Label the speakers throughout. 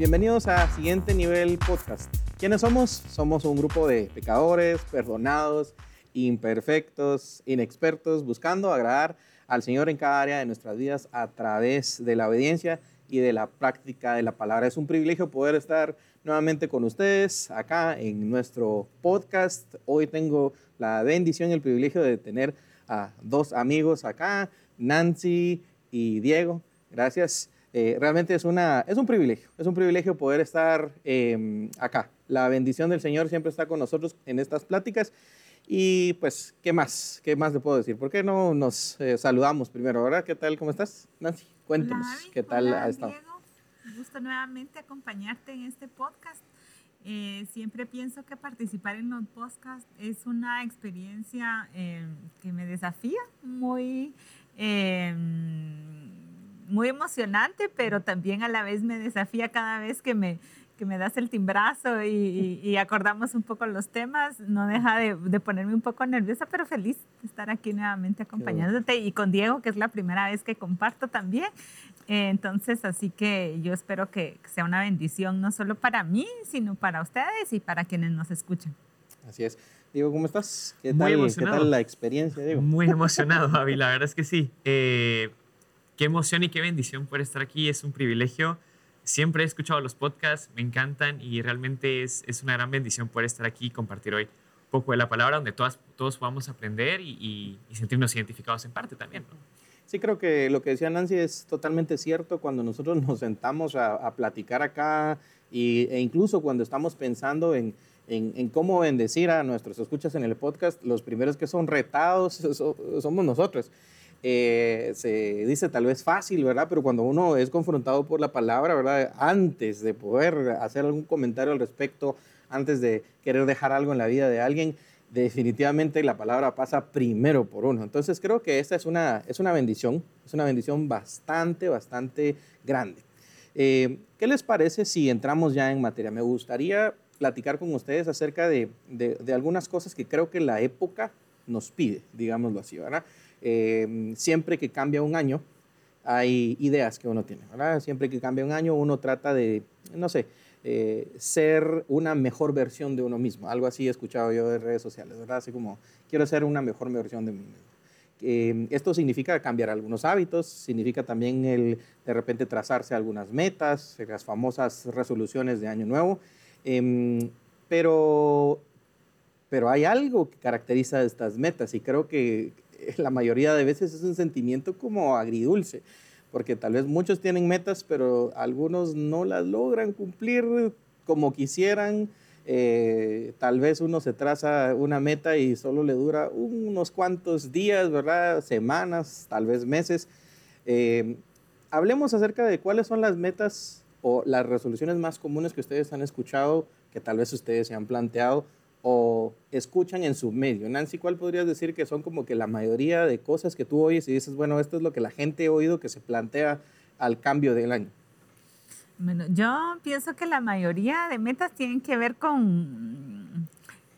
Speaker 1: Bienvenidos a Siguiente Nivel Podcast. ¿Quiénes somos? Somos un grupo de pecadores, perdonados, imperfectos, inexpertos, buscando agradar al Señor en cada área de nuestras vidas a través de la obediencia y de la práctica de la palabra. Es un privilegio poder estar nuevamente con ustedes acá en nuestro podcast. Hoy tengo la bendición y el privilegio de tener a dos amigos acá, Nancy y Diego. Gracias. Eh, realmente es, una, es un privilegio, es un privilegio poder estar em, acá. La bendición del Señor siempre está con nosotros en estas pláticas. Y pues, ¿qué más? ¿Qué más le puedo decir? ¿Por qué no nos eh, saludamos primero, verdad? ¿Qué tal? ¿Cómo estás, Nancy? Cuéntanos, ¿qué tal
Speaker 2: ha estado? Diego. Un gusto nuevamente acompañarte en este podcast. Eh, siempre pienso que participar en los podcasts es una experiencia que me desafía muy muy emocionante, pero también a la vez me desafía cada vez que me, que me das el timbrazo y, acordamos un poco los temas. No deja de, ponerme un poco nerviosa, pero feliz de estar aquí nuevamente acompañándote y con Diego, que es la primera vez que comparto también. entonces, así que yo espero que sea una bendición no solo para mí, sino para ustedes y para quienes nos escuchan.
Speaker 1: Así es. Diego, ¿cómo estás? ¿Qué tal, ¿qué tal la experiencia, Diego?
Speaker 3: Muy emocionado, Javi, la verdad es que sí. Eh, qué emoción y qué bendición por estar aquí. Es un privilegio. Siempre he escuchado los podcasts, me encantan y realmente es, es una gran bendición poder estar aquí y compartir hoy un poco de la palabra donde todas, todos podamos aprender y, sentirnos identificados en parte también.
Speaker 1: Sí, creo que lo que decía Nancy es totalmente cierto. Cuando nosotros nos sentamos a, platicar acá y, e incluso cuando estamos pensando en, en, en, cómo bendecir a nuestros escuchas en el podcast, los primeros que son retados somos nosotros. Eh, se dice tal vez fácil, ¿verdad? Pero cuando uno es confrontado por la palabra, ¿verdad? Antes de poder hacer algún comentario al respecto, antes de querer dejar algo en la vida de alguien, definitivamente la palabra pasa primero por uno. Entonces creo que esta es una, es una bendición, es una bendición bastante, bastante grande. Eh, ¿Qué les parece si entramos ya en materia? Me gustaría platicar con ustedes acerca de, de, de algunas cosas que creo que la época nos pide, digámoslo así, ¿verdad? Em, siempre que cambia un año, hay ideas que uno tiene. Siempre que cambia un año, uno trata de, no sé, eh, ser una mejor versión de uno mismo. Algo así he escuchado yo de redes sociales, ¿verdad? Así como, quiero ser una mejor versión de mí mismo. Em, esto significa cambiar algunos hábitos, significa también el de repente trazarse algunas metas, las famosas resoluciones de año nuevo, em, pero, pero hay algo que caracteriza estas metas y creo que la mayoría de veces es un sentimiento como agridulce, porque tal vez muchos tienen metas, pero algunos no las logran cumplir como quisieran. Eh, tal vez uno se traza una meta y solo le dura unos cuantos días, ¿verdad? Semanas, tal vez meses. Eh, hablemos acerca de cuáles son las metas o las resoluciones más comunes que ustedes han escuchado, que tal vez ustedes se han planteado o escuchan en su medio? Nancy, ¿cuál podrías decir que son como que la mayoría de cosas que tú oyes y dices, bueno, esto es lo que la gente ha oído que se plantea al cambio del año?
Speaker 2: Bueno, yo pienso que la mayoría de metas tienen que ver con,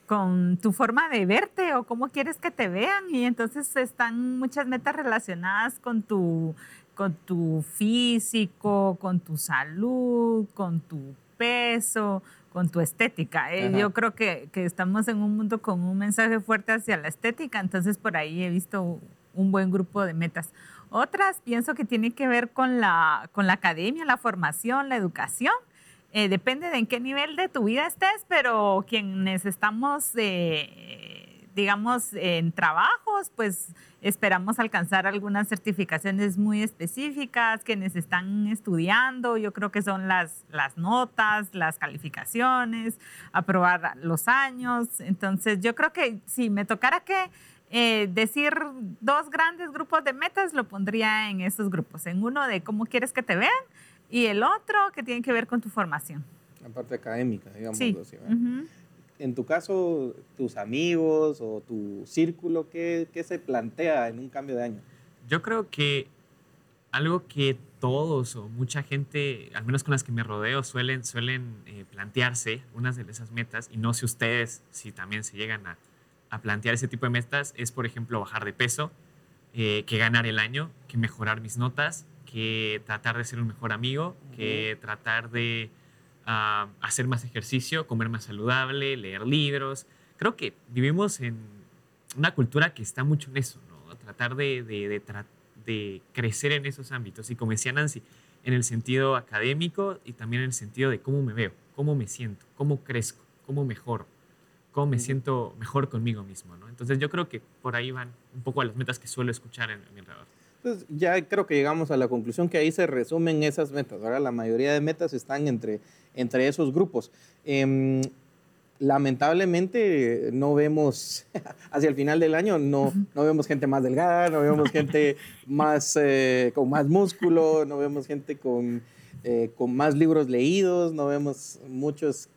Speaker 2: con tu forma de verte o cómo quieres que te vean y entonces están muchas metas relacionadas con tu, con tu físico, con tu salud, con tu peso, con tu estética. Eh, yo creo que, que, estamos en un mundo con un mensaje fuerte hacia la estética, entonces por ahí he visto un buen grupo de metas. Otras pienso que tiene que ver con la, con la academia, la formación, la educación. Eh, depende de en qué nivel de tu vida estés, pero quienes estamos, eh, digamos, en trabajos, pues Esperamos alcanzar algunas certificaciones muy específicas, quienes están estudiando, yo creo que son las, las notas, las calificaciones, aprobar los años. Entonces, yo creo que si me tocara que eh, decir dos grandes grupos de metas, lo pondría en esos grupos, en uno de cómo quieres que te vean y el otro que tiene que ver con tu formación.
Speaker 1: La parte académica, digamos. Sí en tu caso, tus amigos o tu círculo, ¿qué, ¿qué, se plantea en un cambio de año?
Speaker 3: Yo creo que algo que todos o mucha gente, al menos con las que me rodeo, suelen, suelen eh, plantearse, unas de esas metas, y no sé ustedes si también se llegan a, a plantear ese tipo de metas, es, por ejemplo, bajar de peso, eh, que ganar el año, que mejorar mis notas, que tratar de ser un mejor amigo, que tratar de a hacer más ejercicio, comer más saludable, leer libros. Creo que vivimos en una cultura que está mucho en eso, ¿no? Tratar de, de, de, crecer en esos ámbitos. Y como decía Nancy, en el sentido académico y también en el sentido de cómo me veo, cómo me siento, cómo crezco, cómo mejoro, cómo me siento mejor conmigo mismo, ¿no? Entonces yo creo que por ahí van un poco a las metas que suelo escuchar en, mi alrededor.
Speaker 1: Entonces ya creo que llegamos a la conclusión que ahí se resumen esas metas. Ahora la mayoría de metas están entre, entre esos grupos. Em, lamentablemente no vemos, hacia el final del año, no, no vemos gente más delgada, no vemos gente más, eh, con más músculo, no vemos gente con, eh, con más libros leídos, no vemos muchos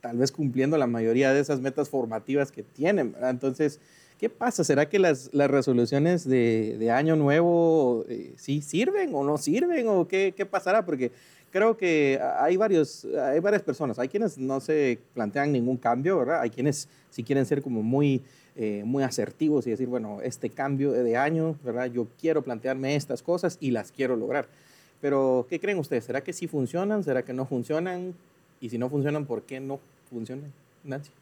Speaker 1: tal vez cumpliendo la mayoría de esas metas formativas que tienen. Entonces, ¿qué pasa? ¿Será que las, las resoluciones de, de, año nuevo eh, sí sirven o no sirven? ¿O qué, qué pasará? Porque creo que hay, varios, hay varias personas. Hay quienes no se plantean ningún cambio, ¿verdad? Hay quienes sí quieren ser como muy, eh, muy asertivos y decir, bueno, este cambio de año, ¿verdad? Yo quiero plantearme estas cosas y las quiero lograr. Pero, ¿qué creen ustedes? ¿Será que sí funcionan? ¿Será que no funcionan? Y si no funcionan, ¿por qué no funcionan? Nancy.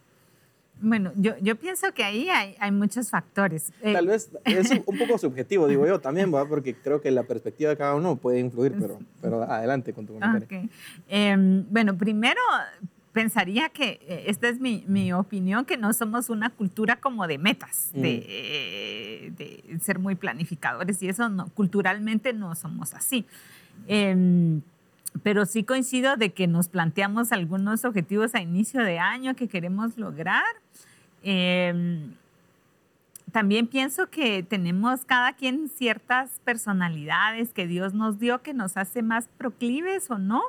Speaker 2: Bueno, yo, yo pienso que ahí hay, hay muchos factores.
Speaker 1: Eh, Tal vez es un poco subjetivo, digo yo también, ¿verdad? porque creo que la perspectiva de cada uno puede influir, pero, pero adelante con tu comentario.
Speaker 2: Em, bueno, primero pensaría que eh, esta es mi, mi, opinión, que no somos una cultura como de metas, de, mm. de, ser muy planificadores y eso no, culturalmente no somos así. Eh, pero sí coincido de que nos planteamos algunos objetivos a inicio de año que queremos lograr. Em, también pienso que tenemos cada quien ciertas personalidades que Dios nos dio que nos hace más proclives o no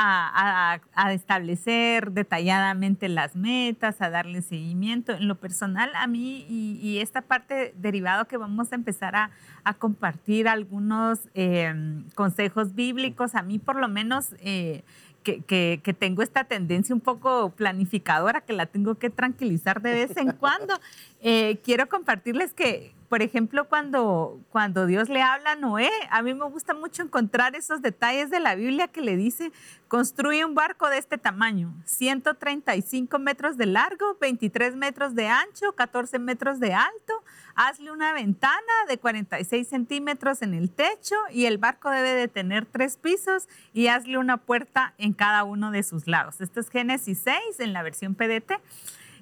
Speaker 2: a, establecer detalladamente las metas, a darle seguimiento. En lo personal, a mí y, esta parte derivado que vamos a empezar a, compartir algunos em, consejos bíblicos, a mí por lo menos... Eh, que, que, tengo esta tendencia un poco planificadora, que la tengo que tranquilizar de vez en cuando. Eh, quiero compartirles que por ejemplo, cuando, cuando Dios le habla a Noé, a mí me gusta mucho encontrar esos detalles de la Biblia que le dice, construye un barco de este tamaño, 135 metros de largo, 23 metros de ancho, 14 metros de alto, hazle una ventana de 46 centímetros en el techo y el barco debe de tener tres pisos y hazle una puerta en cada uno de sus lados. Esto es Génesis 6 en la versión PDT.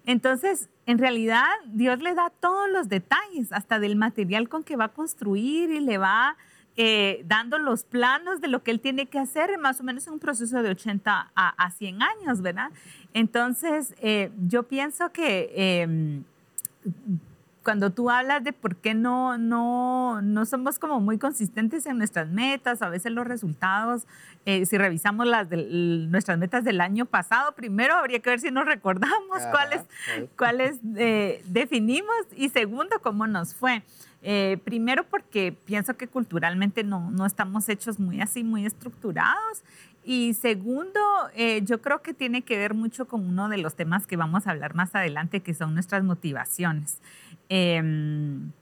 Speaker 2: Entonces, en realidad, Dios le da todos los detalles, hasta del material con que va a construir y le va eh, dando los planos de lo que él tiene que hacer, más o menos en un proceso de 80 a, 100 años, ¿verdad? Entonces, eh, yo pienso que em, cuando tú hablas de por qué no, no, no somos como muy consistentes en nuestras metas, a veces los resultados, eh, si revisamos las de, nuestras metas del año pasado, primero habría que ver si nos recordamos cuáles, cuáles eh, definimos y segundo, cómo nos fue. Eh, primero porque pienso que culturalmente no, no estamos hechos muy así, muy estructurados. Y segundo, yo creo que tiene que ver mucho con uno de los temas que vamos a hablar más adelante, que son nuestras motivaciones. Em,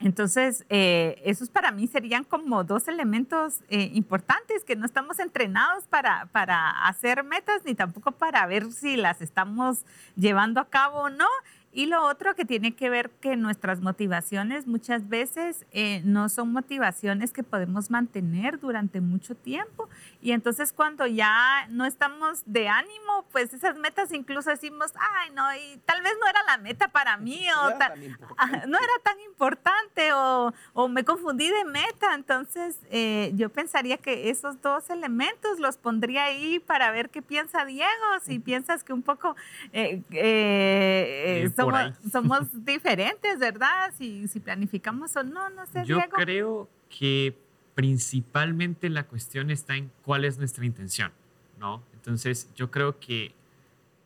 Speaker 2: entonces, eh, esos para mí serían como dos elementos eh, importantes que no estamos entrenados para, para hacer metas ni tampoco para ver si las estamos llevando a cabo o no. Y lo otro que tiene que ver que nuestras motivaciones muchas veces eh, no son motivaciones que podemos mantener durante mucho tiempo. Y entonces cuando ya no estamos de ánimo, pues esas metas incluso decimos, ay, no, y tal vez no era la meta para mí o no, era, tan no era tan importante o, o, me confundí de meta. Entonces eh, yo pensaría que esos dos elementos los pondría ahí para ver qué piensa Diego, si piensas que un poco... Eh, eh somos, diferentes, ¿verdad? Si, si, planificamos o no, no sé.
Speaker 3: Yo creo que principalmente la cuestión está en cuál es nuestra intención, ¿no? Entonces, yo creo que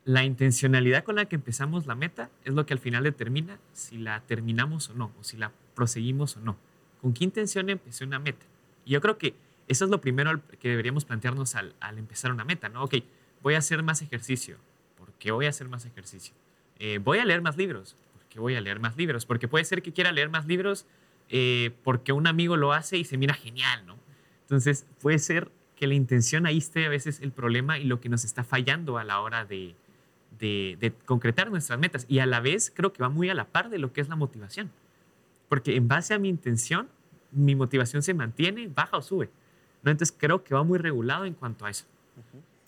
Speaker 3: la intencionalidad con la que empezamos la meta es lo que al final determina si la terminamos o no, o si la proseguimos o no. ¿Con qué intención empecé una meta? Y yo creo que eso es lo primero que deberíamos plantearnos al, al empezar una meta, ¿no? Ok, voy a hacer más ejercicio. ¿Por qué voy a hacer más ejercicio? Eh, voy a leer más libros. ¿Por qué voy a leer más libros? Porque puede ser que quiera leer más libros eh, porque un amigo lo hace y se mira genial, ¿no? Entonces puede ser que la intención ahí esté a veces el problema y lo que nos está fallando a la hora de, de, concretar nuestras metas. Y a la vez creo que va muy a la par de lo que es la motivación. Porque en base a mi intención, mi motivación se mantiene, baja o sube. ¿no? Entonces creo que va muy regulado en cuanto a eso.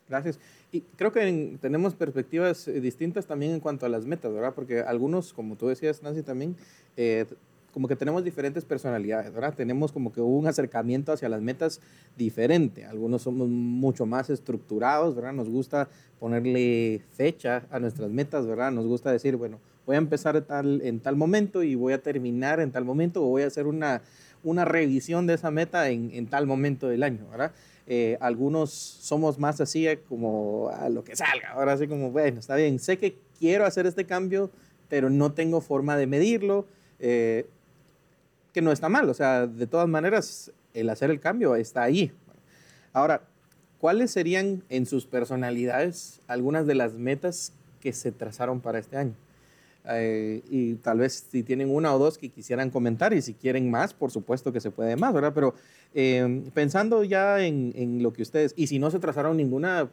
Speaker 1: Gracias. Y creo que tenemos perspectivas eh, distintas también en cuanto a las metas, ¿verdad? Porque algunos, como tú decías, Nancy, también, eh, como que tenemos diferentes personalidades, ¿verdad? Tenemos como que un acercamiento hacia las metas diferente. Algunos somos mucho más estructurados, ¿verdad? Nos gusta ponerle fecha a nuestras metas, ¿verdad? Nos gusta decir, bueno, voy a empezar tal, en tal momento y voy a terminar en tal momento o voy a hacer una, una revisión de esa meta en, en tal momento del año, ¿verdad? Eh, algunos somos más así eh, como a lo que salga, ahora así como, bueno, está bien, sé que quiero hacer este cambio, pero no tengo forma de medirlo. Eh, que no está mal, o sea, de todas maneras, el hacer el cambio está ahí. Ahora, ¿cuáles serían en sus personalidades algunas de las metas que se trazaron para este año? Eh, y tal vez si tienen una o dos que quisieran comentar y si quieren más, por supuesto que se puede más, ¿verdad? Pero eh, pensando ya en, en, lo que ustedes, y si no se trazaron ninguna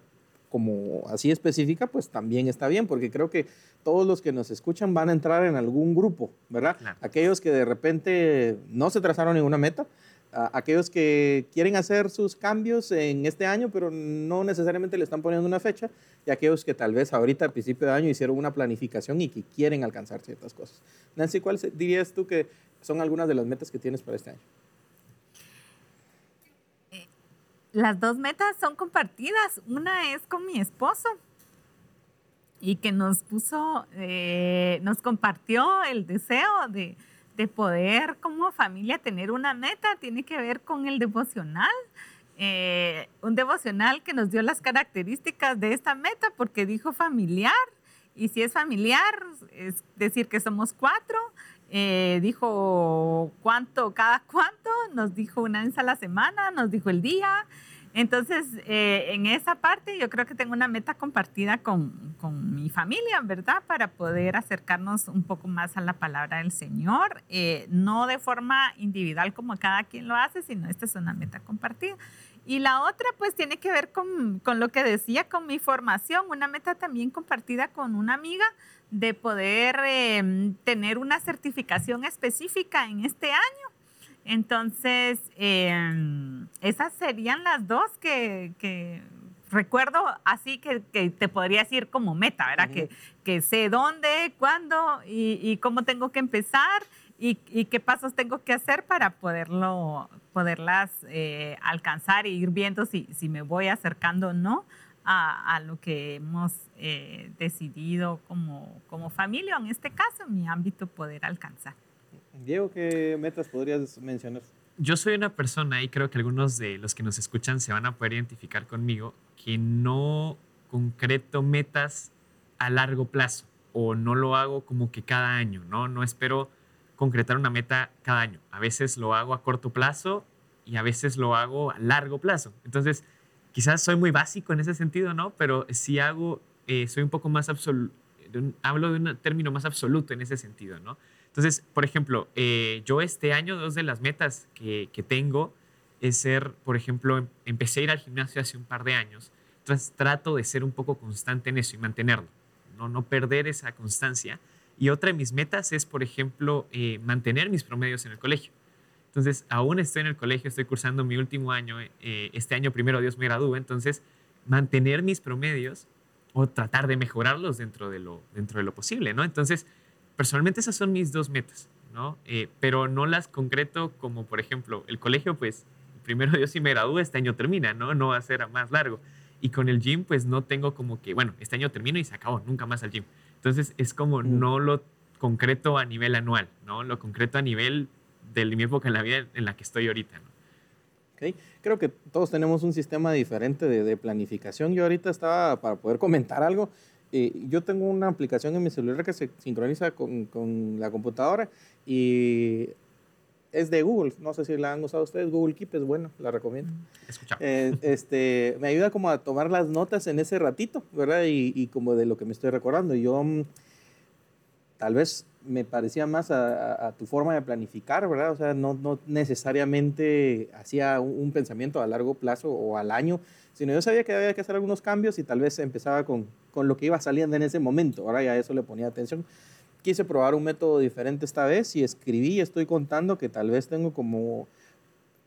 Speaker 1: como así específica, pues también está bien, porque creo que todos los que nos escuchan van a entrar en algún grupo, ¿verdad? Aquellos que de repente no se trazaron ninguna meta, aquellos que quieren hacer sus cambios en este año, pero no necesariamente le están poniendo una fecha, y aquellos que tal vez ahorita al principio de año hicieron una planificación y que quieren alcanzar ciertas cosas. Nancy, ¿cuál dirías tú que son algunas de las metas que tienes para este año?
Speaker 2: Las dos metas son compartidas. Una es con mi esposo y que nos puso, eh, nos compartió el deseo de, poder como familia tener una meta. Tiene que ver con el devocional. Eh, un devocional que nos dio las características de esta meta porque dijo familiar. Y si es familiar, es decir que somos cuatro. Eh, dijo cuánto, cada cuánto, nos dijo una vez a la semana, nos dijo el día. Entonces, eh, en esa parte yo creo que tengo una meta compartida con, con, mi familia, ¿verdad? Para poder acercarnos un poco más a la palabra del Señor, eh, no de forma individual como cada quien lo hace, sino esta es una meta compartida. Y la otra, pues, tiene que ver con, con lo que decía, con mi formación, una meta también compartida con una amiga de poder em, tener una certificación específica en este año entonces, em, esas serían las dos que, recuerdo así que, te podría decir como meta, ¿verdad? que, sé dónde, cuándo y, cómo tengo que empezar y, qué pasos tengo que hacer para poderlo, poderlas eh, alcanzar e ir viendo si, me voy acercando o no a, lo que hemos eh, decidido como, como familia, en este caso, mi ámbito, poder alcanzar.
Speaker 1: Diego, ¿qué metas podrías mencionar?
Speaker 3: Yo soy una persona, y creo que algunos de los que nos escuchan se van a poder identificar conmigo, que no concreto metas a largo plazo o no lo hago como que cada año, ¿no? No espero concretar una meta cada año. A veces lo hago a corto plazo y a veces lo hago a largo plazo. Entonces, quizás soy muy básico en ese sentido, ¿no? Pero si hago, eh, soy un poco más absoluto, hablo de un término más absoluto en ese sentido, ¿no? Entonces, por ejemplo, eh, yo este año, dos de las metas que, tengo es ser, por ejemplo, em, empecé a ir al gimnasio hace un par de años, entonces trato de ser un poco constante en eso y mantenerlo, no, no perder esa constancia. Y otra de mis metas es, por ejemplo, eh, mantener mis promedios en el colegio. Entonces, aún estoy en el colegio, estoy cursando mi último año, eh, este año primero Dios me gradúe, entonces mantener mis promedios o tratar de mejorarlos dentro de lo, dentro de lo posible, ¿no? Entonces, personalmente esas son mis dos metas, ¿no? Eh, pero no las concreto como, por ejemplo, el colegio, pues, primero Dios si me gradúo, este año termina, ¿no? No va a ser más largo. Y con el gym, pues, no tengo como que, bueno, este año termino y se acabó, nunca más al gym. Entonces, es como mm. no lo concreto a nivel anual, ¿no? Lo concreto a nivel de mi época en la vida en la que estoy ahorita, ¿no?
Speaker 1: Okay. Creo que todos tenemos un sistema diferente de, de, planificación. Yo ahorita estaba, para poder comentar algo, eh, yo tengo una aplicación en mi celular que se sincroniza con, con, la computadora y es de Google. No sé si la han usado ustedes. Google Keep es bueno, la recomiendo. Eh, este, me ayuda como a tomar las notas en ese ratito, ¿verdad? Y, y, como de lo que me estoy recordando. Yo, mm, tal vez me parecía más a, tu forma de planificar, ¿verdad? O sea, no, no necesariamente hacía un, un, pensamiento a largo plazo o al año, sino yo sabía que había que hacer algunos cambios y tal vez empezaba con, con lo que iba saliendo en ese momento. Ahora ya eso le ponía atención. Quise probar un método diferente esta vez y escribí y estoy contando que tal vez tengo como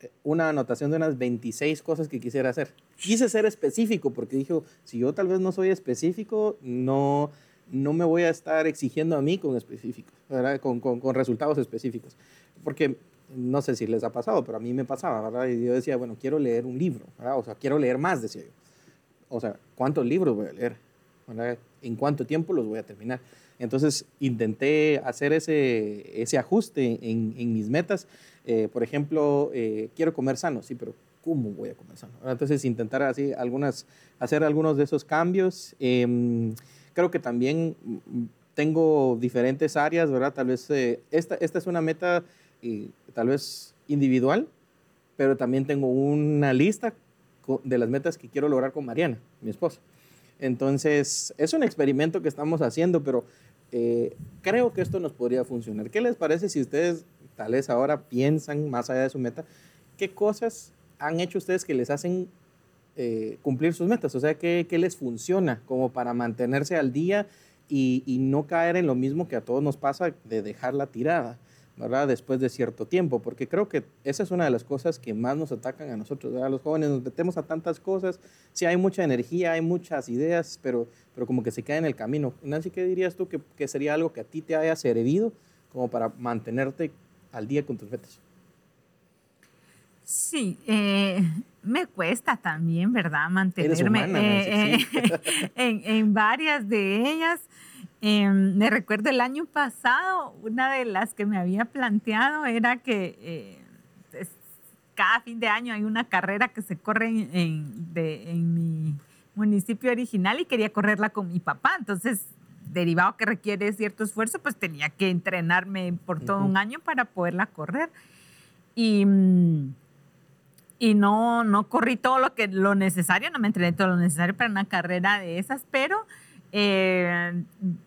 Speaker 1: eh, una anotación de unas 26 cosas que quisiera hacer. Quise ser específico porque dije, si yo tal vez no soy específico, no, no me voy a estar exigiendo a mí con específicos, Con, con, con resultados específicos. Porque no sé si les ha pasado, pero a mí me pasaba, ¿verdad? Y yo decía, bueno, quiero leer un libro, ¿verdad? O sea, quiero leer más, decía yo. O sea, ¿cuántos libros voy a leer? ¿En cuánto tiempo los voy a terminar? Entonces, intenté hacer ese, ese ajuste en, en mis metas. Eh, por ejemplo, eh, quiero comer sano, sí, pero ¿cómo voy a comer sano? Entonces, intentar así algunas, hacer algunos de esos cambios. Em, creo que también mm, tengo diferentes áreas, ¿verdad? Tal vez eh, esta, esta es una meta y tal vez individual, pero también tengo una lista de las metas que quiero lograr con Mariana, mi esposa. Entonces, es un experimento que estamos haciendo, pero eh, creo que esto nos podría funcionar. ¿Qué les parece si ustedes tal vez ahora piensan más allá de su meta? ¿Qué cosas han hecho ustedes que les hacen eh, cumplir sus metas? O sea, ¿qué, ¿qué, les funciona como para mantenerse al día y, y no caer en lo mismo que a todos nos pasa de dejar la tirada? ¿Verdad? Después de cierto tiempo, porque creo que esa es una de las cosas que más nos atacan a nosotros, a los jóvenes nos metemos a tantas cosas, sí hay mucha energía, hay muchas ideas, pero, pero como que se queda en el camino. Nancy, ¿qué dirías tú que, que sería algo que a ti te haya servido como para mantenerte al día con tus metas?
Speaker 2: Sí, eh, me cuesta también, ¿verdad? Mantenerme eh, en, en, varias de ellas. Em, me recuerdo el año pasado, una de las que me había planteado era que eh, cada fin de año hay una carrera que se corre en, en, mi municipio original y quería correrla con mi papá. Entonces, derivado que requiere cierto esfuerzo, pues tenía que entrenarme por todo un año para poderla correr. Y, y no, no corrí todo lo, que, lo necesario, no me entrené todo lo necesario para una carrera de esas, pero eh,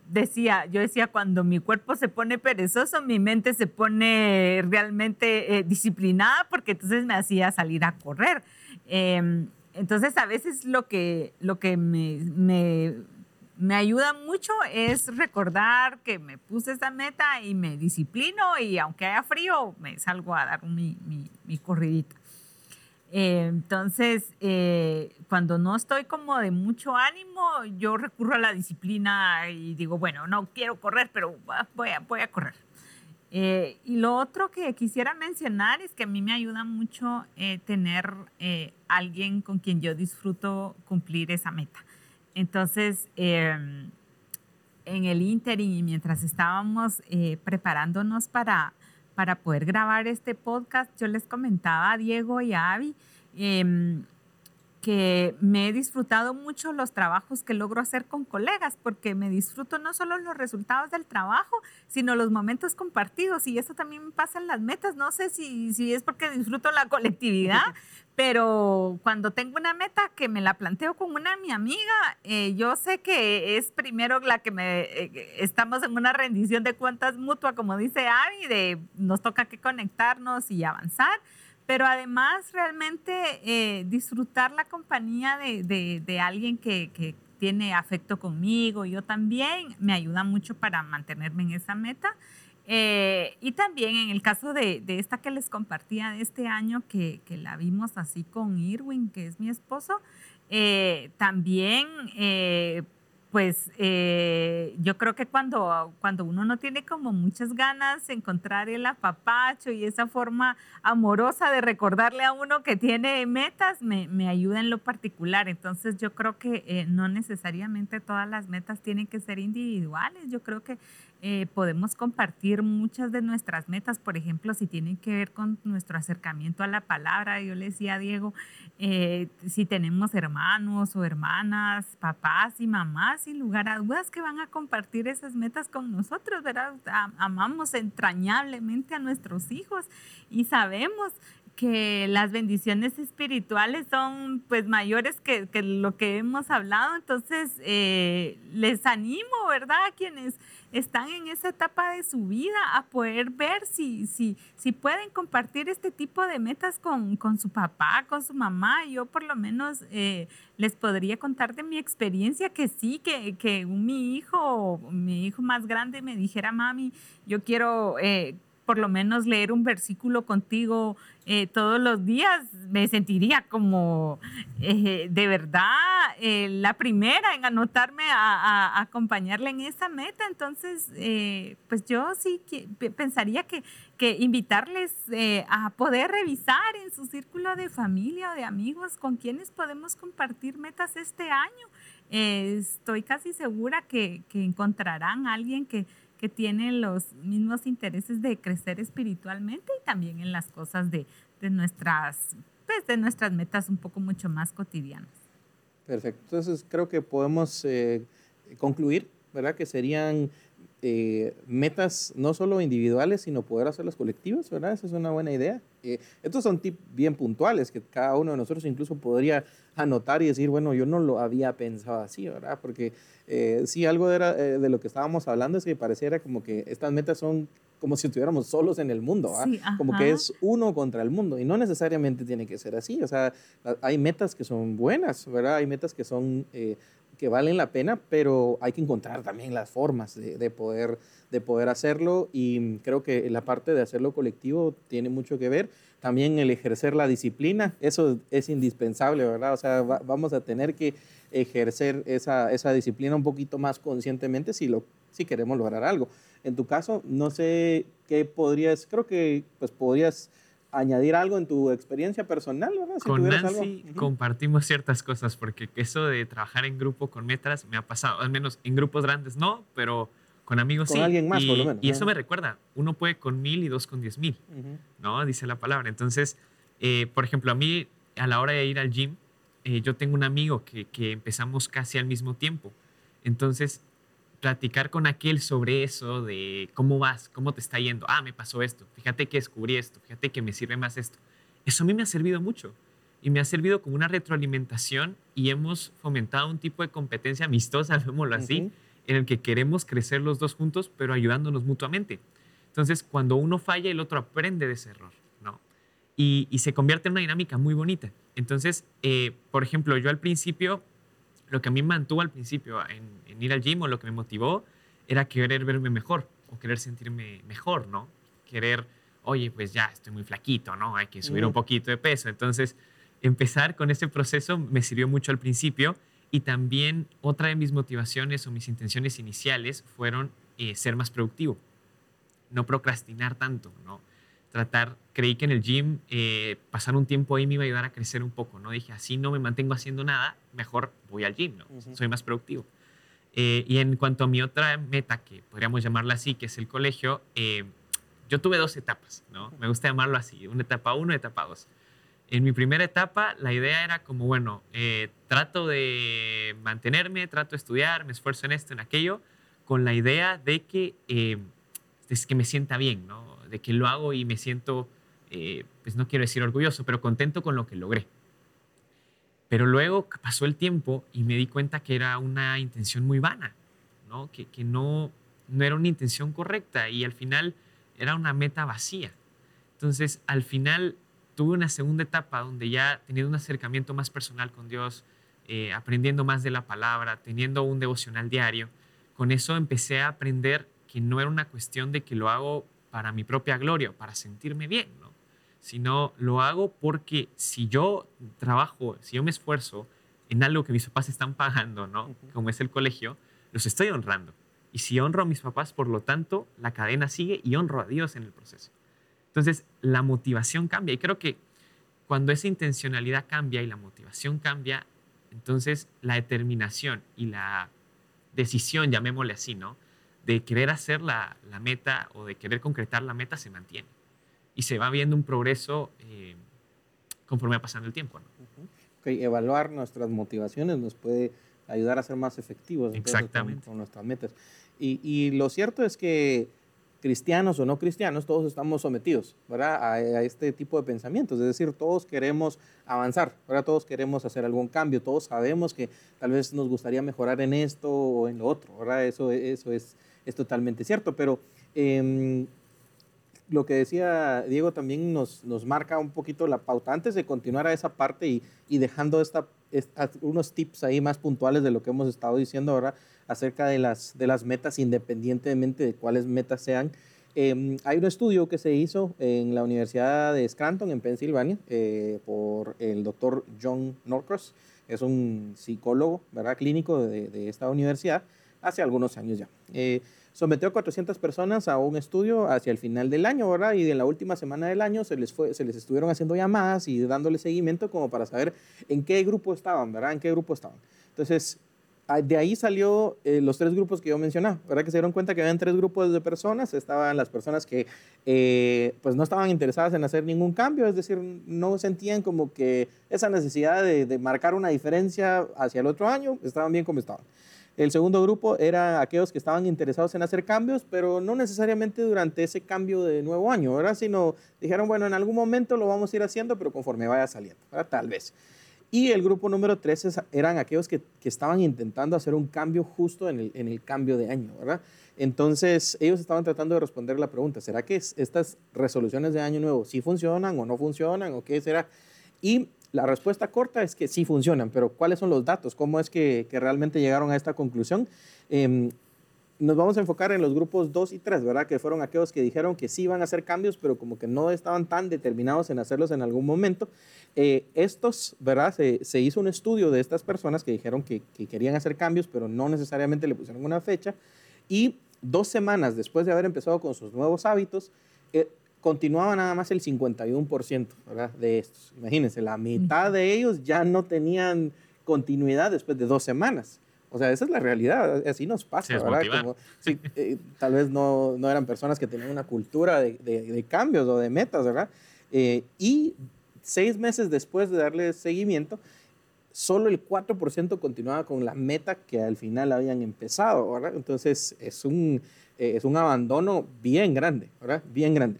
Speaker 2: decía, yo decía, cuando mi cuerpo se pone perezoso, mi mente se pone realmente eh, disciplinada porque entonces me hacía salir a correr. Em, entonces a veces lo que, lo que me, me, me, ayuda mucho es recordar que me puse esa meta y me disciplino y aunque haya frío, me salgo a dar mi, mi, mi corridita. Eh, entonces, eh, cuando no estoy como de mucho ánimo, yo recurro a la disciplina y digo, bueno, no quiero correr, pero voy a, voy a correr. Eh, y lo otro que quisiera mencionar es que a mí me ayuda mucho tener alguien con quien yo disfruto cumplir esa meta. Entonces, em, en el interim y mientras estábamos preparándonos para para poder grabar este podcast, yo les comentaba a Diego y a Avi em, que me he disfrutado mucho los trabajos que logro hacer con colegas, porque me disfruto no solo los resultados del trabajo, sino los momentos compartidos. Y eso también me pasa en las metas. No sé si, si es porque disfruto la colectividad, pero cuando tengo una meta que me la planteo con una mi amiga, eh, yo sé que es primero la que me eh, estamos en una rendición de cuentas mutua, como dice Ari, de nos toca que conectarnos y avanzar, pero además realmente eh, disfrutar la compañía de, de, alguien que, que, tiene afecto conmigo, yo también, me ayuda mucho para mantenerme en esa meta. Eh, y también en el caso de, de, esta que les compartía de este año, que, que, la vimos así con Irwin, que es mi esposo, eh, también pues eh, yo creo que cuando, cuando uno no tiene como muchas ganas de encontrar el apapacho y esa forma amorosa de recordarle a uno que tiene metas, me, me ayuda en lo particular. Entonces yo creo que eh, no necesariamente todas las metas tienen que ser individuales. Yo creo que eh, podemos compartir muchas de nuestras metas, por ejemplo, si tienen que ver con nuestro acercamiento a la palabra. Yo le decía a Diego, eh, si tenemos hermanos o hermanas, papás y mamás, sin lugar a dudas que van a compartir esas metas con nosotros, ¿verdad? Amamos entrañablemente a nuestros hijos y sabemos que las bendiciones espirituales son pues mayores que, que lo que hemos hablado. Entonces, eh, les animo, ¿verdad? A quienes están en esa etapa de su vida a poder ver si, si, si pueden compartir este tipo de metas con, con su papá, con su mamá. Yo por lo menos eh, les podría contar de mi experiencia que sí, que, que mi hijo, mi hijo más grande me dijera, mami, yo quiero... Eh, por lo menos leer un versículo contigo eh, todos los días, me sentiría como eh, de verdad eh, la primera en anotarme a, acompañarle en esa meta. Entonces, pues yo sí pensaría que, que invitarles a poder revisar en su círculo de familia o de amigos con quienes podemos compartir metas este año. estoy casi segura que, que encontrarán a alguien que que tienen los mismos intereses de crecer espiritualmente y también en las cosas de, de nuestras, pues, de nuestras metas un poco mucho más cotidianas.
Speaker 1: Perfecto. Entonces creo que podemos eh, concluir, ¿verdad? Que serían eh, metas no solo individuales, sino poder hacerlas colectivas, ¿verdad? Esa es una buena idea. Eh, estos son tips bien puntuales que cada uno de nosotros incluso podría anotar y decir, bueno, yo no lo había pensado así, ¿verdad? Porque eh, sí, algo era, eh, de lo que estábamos hablando es que pareciera como que estas metas son como si estuviéramos solos en el mundo, como que es uno contra el mundo y no necesariamente tiene que ser así, o sea, hay metas que son buenas, ¿verdad? Hay metas que son eh, que valen la pena, pero hay que encontrar también las formas de, de, poder, de poder hacerlo y creo que la parte de hacerlo colectivo tiene mucho que ver. También el ejercer la disciplina, eso es indispensable, ¿verdad? O sea, vamos a tener que ejercer esa, esa disciplina un poquito más conscientemente si, lo, si queremos lograr algo. En tu caso, no sé qué podrías, creo que pues podrías añadir algo en tu experiencia personal, ¿verdad?
Speaker 3: con Nancy compartimos ciertas cosas, porque eso de trabajar en grupo con metas me ha pasado, al menos en grupos grandes no, pero con amigos
Speaker 1: con
Speaker 3: sí.
Speaker 1: alguien más,
Speaker 3: y,
Speaker 1: por lo menos.
Speaker 3: Y eso me recuerda, uno puede con mil y dos con diez mil, ¿no? Dice la palabra. Entonces, eh, por ejemplo, a mí a la hora de ir al gym, eh, yo tengo un amigo que, que, empezamos casi al mismo tiempo. Entonces, platicar con aquel sobre eso, de cómo vas, cómo te está yendo. Ah, me pasó esto, fíjate que descubrí esto, fíjate que me sirve más esto. Eso a mí me ha servido mucho y me ha servido como una retroalimentación y hemos fomentado un tipo de competencia amistosa, llamémoslo así, en el que queremos crecer los dos juntos, pero ayudándonos mutuamente. Entonces, cuando uno falla, el otro aprende de ese error, ¿no? Y, y se convierte en una dinámica muy bonita. Entonces, eh, por ejemplo, yo al principio, lo que a mí me mantuvo al principio en, ir al gym o lo que me motivó era querer verme mejor o querer sentirme mejor, ¿no? Querer, oye, pues ya estoy muy flaquito, ¿no? Hay que subir un poquito de peso. Entonces, empezar con ese proceso me sirvió mucho al principio y también otra de mis motivaciones o mis intenciones iniciales fueron eh, ser más productivo, no procrastinar tanto, ¿no? tratar, creí que en el gym eh, pasar un tiempo ahí me iba a ayudar a crecer un poco, ¿no? Dije, así no me mantengo haciendo nada, mejor voy al gym, ¿no? Soy más productivo. Eh, y en cuanto a mi otra meta, que podríamos llamarla así, que es el colegio, eh, yo tuve dos etapas, ¿no? Me gusta llamarlo así, una etapa uno, etapa dos. En mi primera etapa, la idea era como, bueno, trato de mantenerme, trato de estudiar, me esfuerzo en esto, en aquello, con la idea de que, es que me sienta bien, ¿no? de que lo hago y me siento, eh, pues no quiero decir orgulloso, pero contento con lo que logré. Pero luego pasó el tiempo y me di cuenta que era una intención muy vana, ¿no? Que, no, era una intención correcta y al final era una meta vacía. Entonces, al final tuve una segunda etapa donde ya teniendo un acercamiento más personal con Dios, eh, aprendiendo más de la palabra, teniendo un devocional diario, con eso empecé a aprender que no era una cuestión de que lo hago para mi propia gloria, para sentirme bien. Sino lo hago porque si yo trabajo, si yo me esfuerzo en algo que mis papás están pagando, ¿no? Como es el colegio, los estoy honrando. Y si honro a mis papás, por lo tanto, la cadena sigue y honro a Dios en el proceso. Entonces, la motivación cambia. Y creo que cuando esa intencionalidad cambia y la motivación cambia, entonces la determinación y la decisión, llamémosle así, ¿no? de querer hacer la, la, meta o de querer concretar la meta se mantiene. Y se va viendo un progreso eh, conforme va pasando el tiempo. ¿no?
Speaker 1: Evaluar nuestras motivaciones nos puede ayudar a ser más efectivos
Speaker 3: Exactamente.
Speaker 1: Con, nuestras metas. Y, y, lo cierto es que cristianos o no cristianos, todos estamos sometidos ¿verdad? A, a, este tipo de pensamientos. Es decir, todos queremos avanzar, ¿verdad? todos queremos hacer algún cambio, todos sabemos que tal vez nos gustaría mejorar en esto o en lo otro. ¿verdad? Eso, eso es, es totalmente cierto, pero eh, lo que decía Diego también nos, nos marca un poquito la pauta. Antes de continuar a esa parte y, y dejando esta, esta, unos tips ahí más puntuales de lo que hemos estado diciendo ahora acerca de las, de las metas, independientemente de cuáles metas sean, eh, hay un estudio que se hizo en la Universidad de Scranton, en Pensilvania, eh, por el doctor John Norcross, es un psicólogo ¿verdad? clínico de, de esta universidad, hace algunos años ya. Eh, sometió a 400 personas a un estudio hacia el final del año, ¿verdad? Y en la última semana del año se les, fue, se les estuvieron haciendo llamadas y dándole seguimiento como para saber en qué grupo estaban, ¿verdad? En qué grupo estaban. Entonces, de ahí salió eh, los tres grupos que yo mencionaba, ¿verdad? Que se dieron cuenta que habían tres grupos de personas. Estaban las personas que eh, pues no estaban interesadas en hacer ningún cambio, es decir, no sentían como que esa necesidad de, de marcar una diferencia hacia el otro año, estaban bien como estaban. El segundo grupo era aquellos que estaban interesados en hacer cambios, pero no necesariamente durante ese cambio de nuevo año, ¿verdad? Sino dijeron, bueno, en algún momento lo vamos a ir haciendo, pero conforme vaya saliendo, ¿verdad? Tal vez. Y el grupo número tres es, eran aquellos que, que, estaban intentando hacer un cambio justo en el, en el, cambio de año, ¿verdad? Entonces, ellos estaban tratando de responder la pregunta, ¿será que estas resoluciones de año nuevo sí funcionan o no funcionan o qué será? Y la respuesta corta es que sí funcionan, pero ¿cuáles son los datos? ¿Cómo es que, realmente llegaron a esta conclusión? Eh, nos vamos a enfocar en los grupos 2 y 3, ¿verdad? Que fueron aquellos que dijeron que sí iban a hacer cambios, pero como que no estaban tan determinados en hacerlos en algún momento. Eh, estos, ¿verdad? Se, hizo un estudio de estas personas que dijeron que, que, querían hacer cambios, pero no necesariamente le pusieron una fecha. Y dos semanas después de haber empezado con sus nuevos hábitos, eh, continuaba nada más el 51% ¿verdad? de estos. Imagínense, la mitad de ellos ya no tenían continuidad después de dos semanas. O sea, esa es la realidad, así nos pasa, ¿verdad? Como, sí, eh, tal vez no, no, eran personas que tenían una cultura de, de, de cambios o de metas, ¿verdad? Eh, y seis meses después de darle seguimiento, solo el 4% continuaba con la meta que al final habían empezado, ¿verdad? Entonces, es un, eh, es un abandono bien grande, ¿verdad? Bien grande.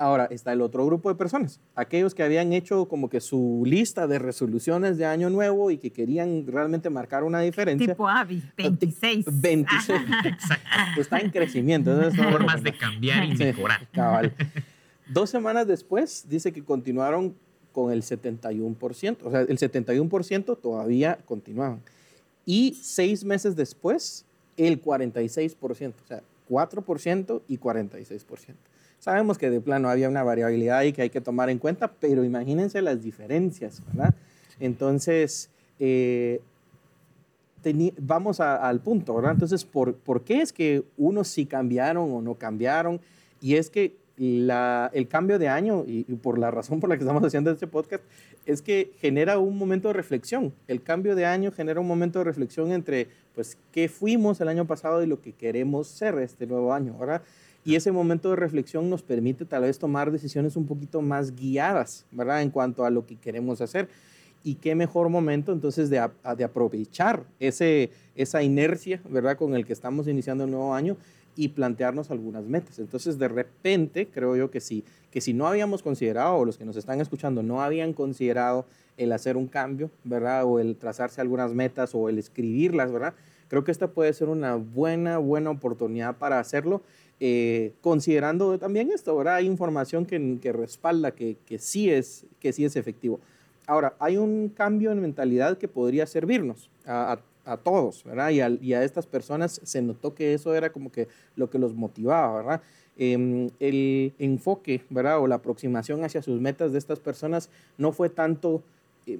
Speaker 1: Ahora está el otro grupo de personas, aquellos que habían hecho como que su lista de resoluciones de año nuevo y que querían realmente marcar una diferencia.
Speaker 2: Tipo AVI, 26.
Speaker 1: 26, exacto. Está en crecimiento. Entonces,
Speaker 3: Formas de cambiar y mejorar.
Speaker 1: Cabal. Dos semanas después dice que continuaron con el 71%, o sea, el 71% todavía continuaban. Y seis meses después, el 46%, o sea, 4% y 46%. Sabemos que de plano había una variabilidad ahí que hay que tomar en cuenta, pero imagínense las diferencias, ¿verdad? Entonces, eh, vamos a, al punto, ¿verdad? Entonces, ¿por, ¿por qué es que unos sí cambiaron o no cambiaron? Y es que la, el cambio de año, y, y, por la razón por la que estamos haciendo este podcast, es que genera un momento de reflexión. El cambio de año genera un momento de reflexión entre, pues, qué fuimos el año pasado y lo que queremos ser este nuevo año, ¿verdad? Y ese momento de reflexión nos permite tal vez tomar decisiones un poquito más guiadas, ¿verdad? En cuanto a lo que queremos hacer. Y qué mejor momento entonces de, de aprovechar ese, esa inercia, ¿verdad? Con el que estamos iniciando el nuevo año y plantearnos algunas metas. Entonces, de repente, creo yo que sí, que si no habíamos considerado, o los que nos están escuchando no habían considerado el hacer un cambio, ¿verdad? O el trazarse algunas metas o el escribirlas, ¿verdad? Creo que esta puede ser una buena, buena oportunidad para hacerlo eh, considerando también esto, ¿verdad? Hay información que, respalda que, que, sí es, que sí es efectivo. Ahora, hay un cambio en mentalidad que podría servirnos a, a, a todos, ¿verdad? Y a, estas personas se notó que eso era como que lo que los motivaba, ¿verdad? Eh, el enfoque, ¿verdad? O la aproximación hacia sus metas de estas personas no fue tanto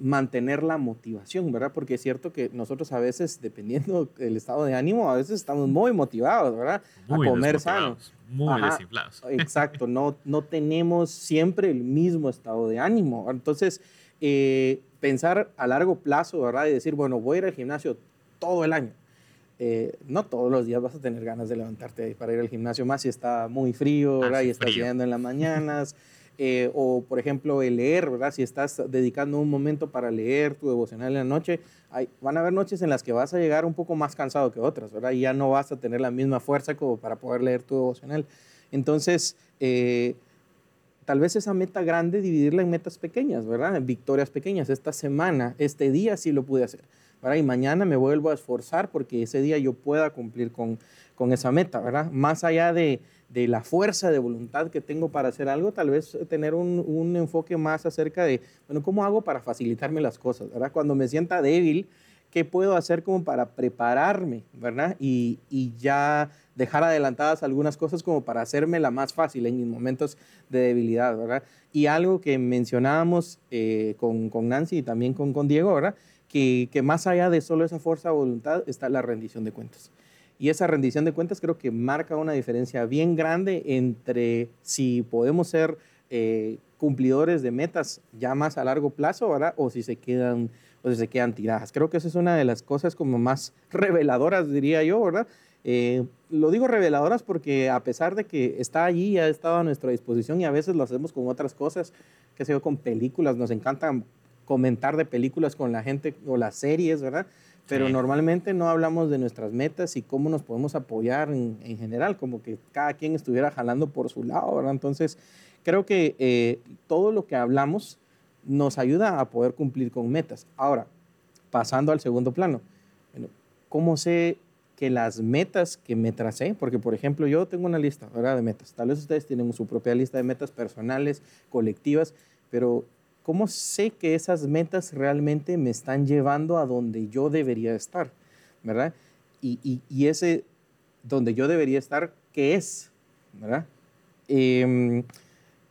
Speaker 1: mantener la motivación, ¿verdad? Porque es cierto que nosotros a veces, dependiendo del estado de ánimo, a veces estamos muy motivados, ¿verdad?
Speaker 3: Muy
Speaker 1: a comer sano.
Speaker 3: Muy Ajá, desinflados.
Speaker 1: Exacto, no, no tenemos siempre el mismo estado de ánimo. Entonces, eh, pensar a largo plazo, ¿verdad? Y decir, bueno, voy a ir al gimnasio todo el año. Eh, no todos los días vas a tener ganas de levantarte para ir al gimnasio, más si está muy frío, ¿verdad? y está lloviendo en las mañanas. eh, o por ejemplo el leer, ¿verdad? Si estás dedicando un momento para leer tu devocional en la noche, van a haber noches en las que vas a llegar un poco más cansado que otras, ¿verdad? Y ya no vas a tener la misma fuerza como para poder leer tu devocional. Entonces, eh, tal vez esa meta grande, dividirla en metas pequeñas, ¿verdad? En victorias pequeñas. Esta semana, este día sí lo pude hacer, ¿verdad? Y mañana me vuelvo a esforzar porque ese día yo pueda cumplir con, con esa meta, ¿verdad? Más allá de de la fuerza de voluntad que tengo para hacer algo, tal vez tener un, enfoque más acerca de, bueno, ¿cómo hago para facilitarme las cosas? ¿verdad? Cuando me sienta débil, ¿qué puedo hacer como para prepararme? ¿verdad? Y, ya dejar adelantadas algunas cosas como para hacerme la más fácil en mis momentos de debilidad, ¿verdad? Y algo que mencionábamos eh, con, Nancy y también con, con Diego, ¿verdad? Que, que más allá de solo esa fuerza de voluntad está la rendición de cuentas. Y esa rendición de cuentas creo que marca una diferencia bien grande entre si podemos ser eh, cumplidores de metas ya más a largo plazo, ¿verdad? O si se quedan o si se quedan tiradas. Creo que esa es una de las cosas como más reveladoras, diría yo, ¿verdad? Eh, lo digo reveladoras porque a pesar de que está allí, ha estado a nuestra disposición y a veces lo hacemos con otras cosas, que sé yo, con películas, nos encanta comentar de películas con la gente o las series, ¿verdad? Pero normalmente no hablamos de nuestras metas y cómo nos podemos apoyar en, general, como que cada quien estuviera jalando por su lado, ¿verdad? Entonces, creo que eh, todo lo que hablamos nos ayuda a poder cumplir con metas. Ahora, pasando al segundo plano, bueno, ¿cómo sé que las metas que me tracé, porque por ejemplo yo tengo una lista ¿verdad? de metas, tal vez ustedes tienen su propia lista de metas personales, colectivas, pero ¿cómo sé que esas metas realmente me están llevando a donde yo debería estar? ¿Verdad? Y, ese donde yo debería estar, ¿qué es? ¿Verdad? Em,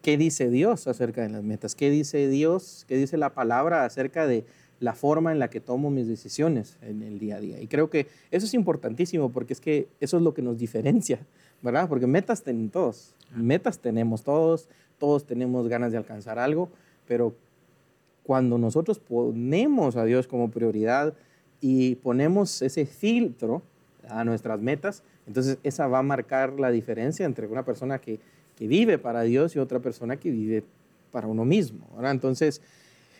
Speaker 1: ¿Qué dice Dios acerca de las metas? ¿Qué dice Dios? ¿Qué dice la palabra acerca de la forma en la que tomo mis decisiones en el día a día? Y creo que eso es importantísimo porque es que eso es lo que nos diferencia, ¿verdad? Porque metas tenemos todos, metas tenemos todos, todos tenemos ganas de alcanzar algo, pero cuando nosotros ponemos a Dios como prioridad y ponemos ese filtro a nuestras metas, entonces esa va a marcar la diferencia entre una persona que, que vive para Dios y otra persona que vive para uno mismo. ¿verdad? Entonces,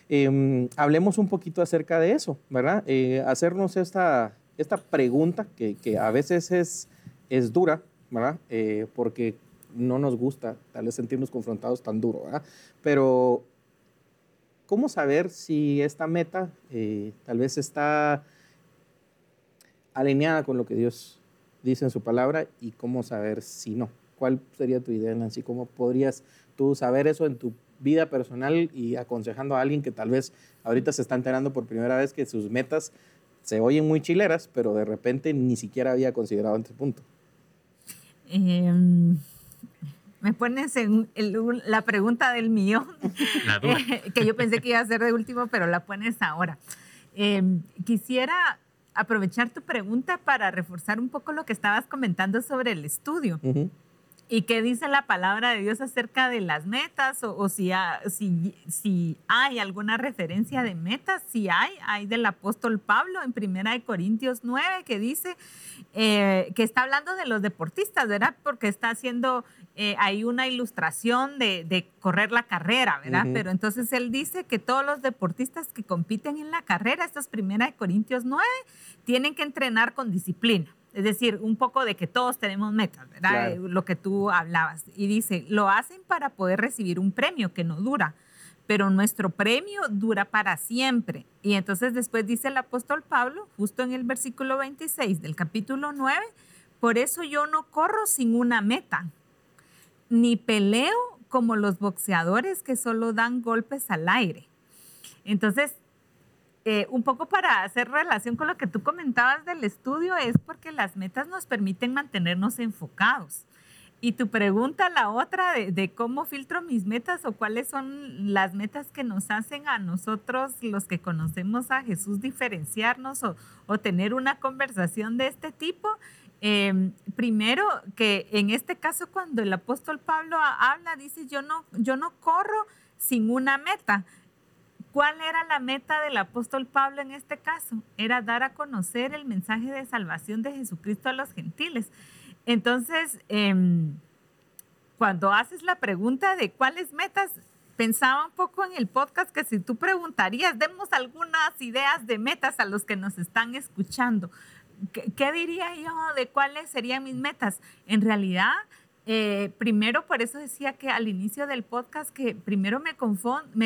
Speaker 1: em, hablemos un poquito acerca de eso, ¿verdad? Eh, hacernos esta, esta pregunta que, que, a veces es, es dura, ¿verdad? Eh, porque no nos gusta tal vez sentirnos confrontados tan duro, ¿verdad? Pero ¿cómo saber si esta meta eh, tal vez está alineada con lo que Dios dice en su palabra y cómo saber si no? ¿Cuál sería tu idea, Nancy? ¿Cómo podrías tú saber eso en tu vida personal y aconsejando a alguien que tal vez ahorita se está enterando por primera vez que sus metas se oyen muy chileras, pero de repente ni siquiera había considerado este punto?
Speaker 2: Eh, me pones en la pregunta del millón, que yo pensé que iba a ser de último, pero la pones ahora. Em, quisiera aprovechar tu pregunta para reforzar un poco lo que estabas comentando sobre el estudio. ¿Y qué dice la palabra de Dios acerca de las metas? O, si, si, si, hay alguna referencia de metas, si hay, hay del apóstol Pablo en Primera de Corintios 9 que dice eh, que está hablando de los deportistas, ¿verdad? Porque está haciendo eh, hay una ilustración de, correr la carrera, ¿verdad? Pero entonces él dice que todos los deportistas que compiten en la carrera, esta es primera de Corintios 9, tienen que entrenar con disciplina. Es decir, un poco de que todos tenemos metas, ¿verdad? Eh, lo que tú hablabas. Y dice, lo hacen para poder recibir un premio que no dura, pero nuestro premio dura para siempre. Y entonces después dice el apóstol Pablo, justo en el versículo 26 del capítulo 9, por eso yo no corro sin una meta ni peleo como los boxeadores que solo dan golpes al aire. Entonces, eh, un poco para hacer relación con lo que tú comentabas del estudio, es porque las metas nos permiten mantenernos enfocados. Y tu pregunta, la otra, de, cómo filtro mis metas o cuáles son las metas que nos hacen a nosotros, los que conocemos a Jesús, diferenciarnos o, o tener una conversación de este tipo, Em, primero, que en este caso cuando el apóstol Pablo habla, dice, yo no, yo no corro sin una meta. ¿Cuál era la meta del apóstol Pablo en este caso? Era dar a conocer el mensaje de salvación de Jesucristo a los gentiles. Entonces, em, cuando haces la pregunta de cuáles metas, pensaba un poco en el podcast que si tú preguntarías, demos algunas ideas de metas a los que nos están escuchando. ¿Qué, diría yo de cuáles serían mis metas? En realidad, eh, primero, por eso decía que al inicio del podcast, que primero me,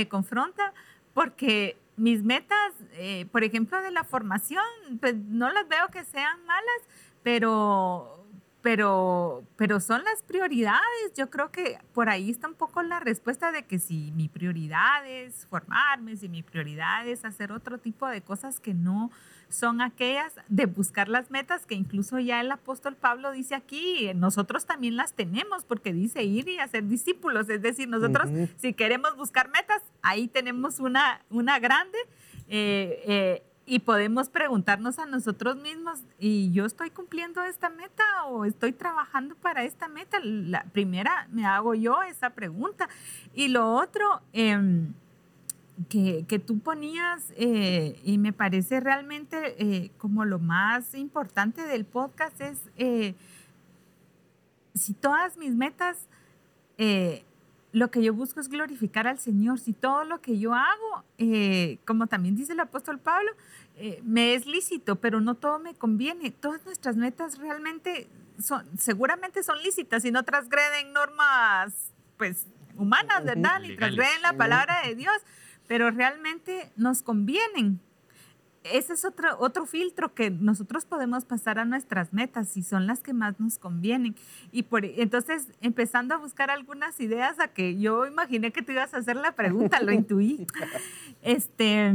Speaker 2: confronta porque mis metas, eh, por ejemplo, de la formación, pues no las veo que sean malas, pero pero, pero son las prioridades. Yo creo que por ahí está un poco la respuesta de que si mi prioridad es formarme, si mi prioridad es hacer otro tipo de cosas que no son aquellas de buscar las metas que incluso ya el apóstol Pablo dice aquí, nosotros también las tenemos porque dice ir y hacer discípulos. Es decir, nosotros si queremos buscar metas, ahí tenemos una, una grande. Eh, eh, y podemos preguntarnos a nosotros mismos, ¿y yo estoy cumpliendo esta meta o estoy trabajando para esta meta? La primera me hago yo esa pregunta. Y lo otro em, que, que, tú ponías, eh, y me parece realmente eh, como lo más importante del podcast, es eh, si todas mis metas lo que yo busco es glorificar al Señor. Si todo lo que yo hago, eh, como también dice el apóstol Pablo, eh, me es lícito, pero no todo me conviene. Todas nuestras metas realmente son, seguramente son lícitas y no transgreden normas, pues, humanas, ¿verdad? Ni transgreden la palabra de Dios, pero realmente nos convienen ese es otro, otro filtro que nosotros podemos pasar a nuestras metas y son las que más nos convienen. Y por, entonces, empezando a buscar algunas ideas a que yo imaginé que te ibas a hacer la pregunta, lo intuí. Este,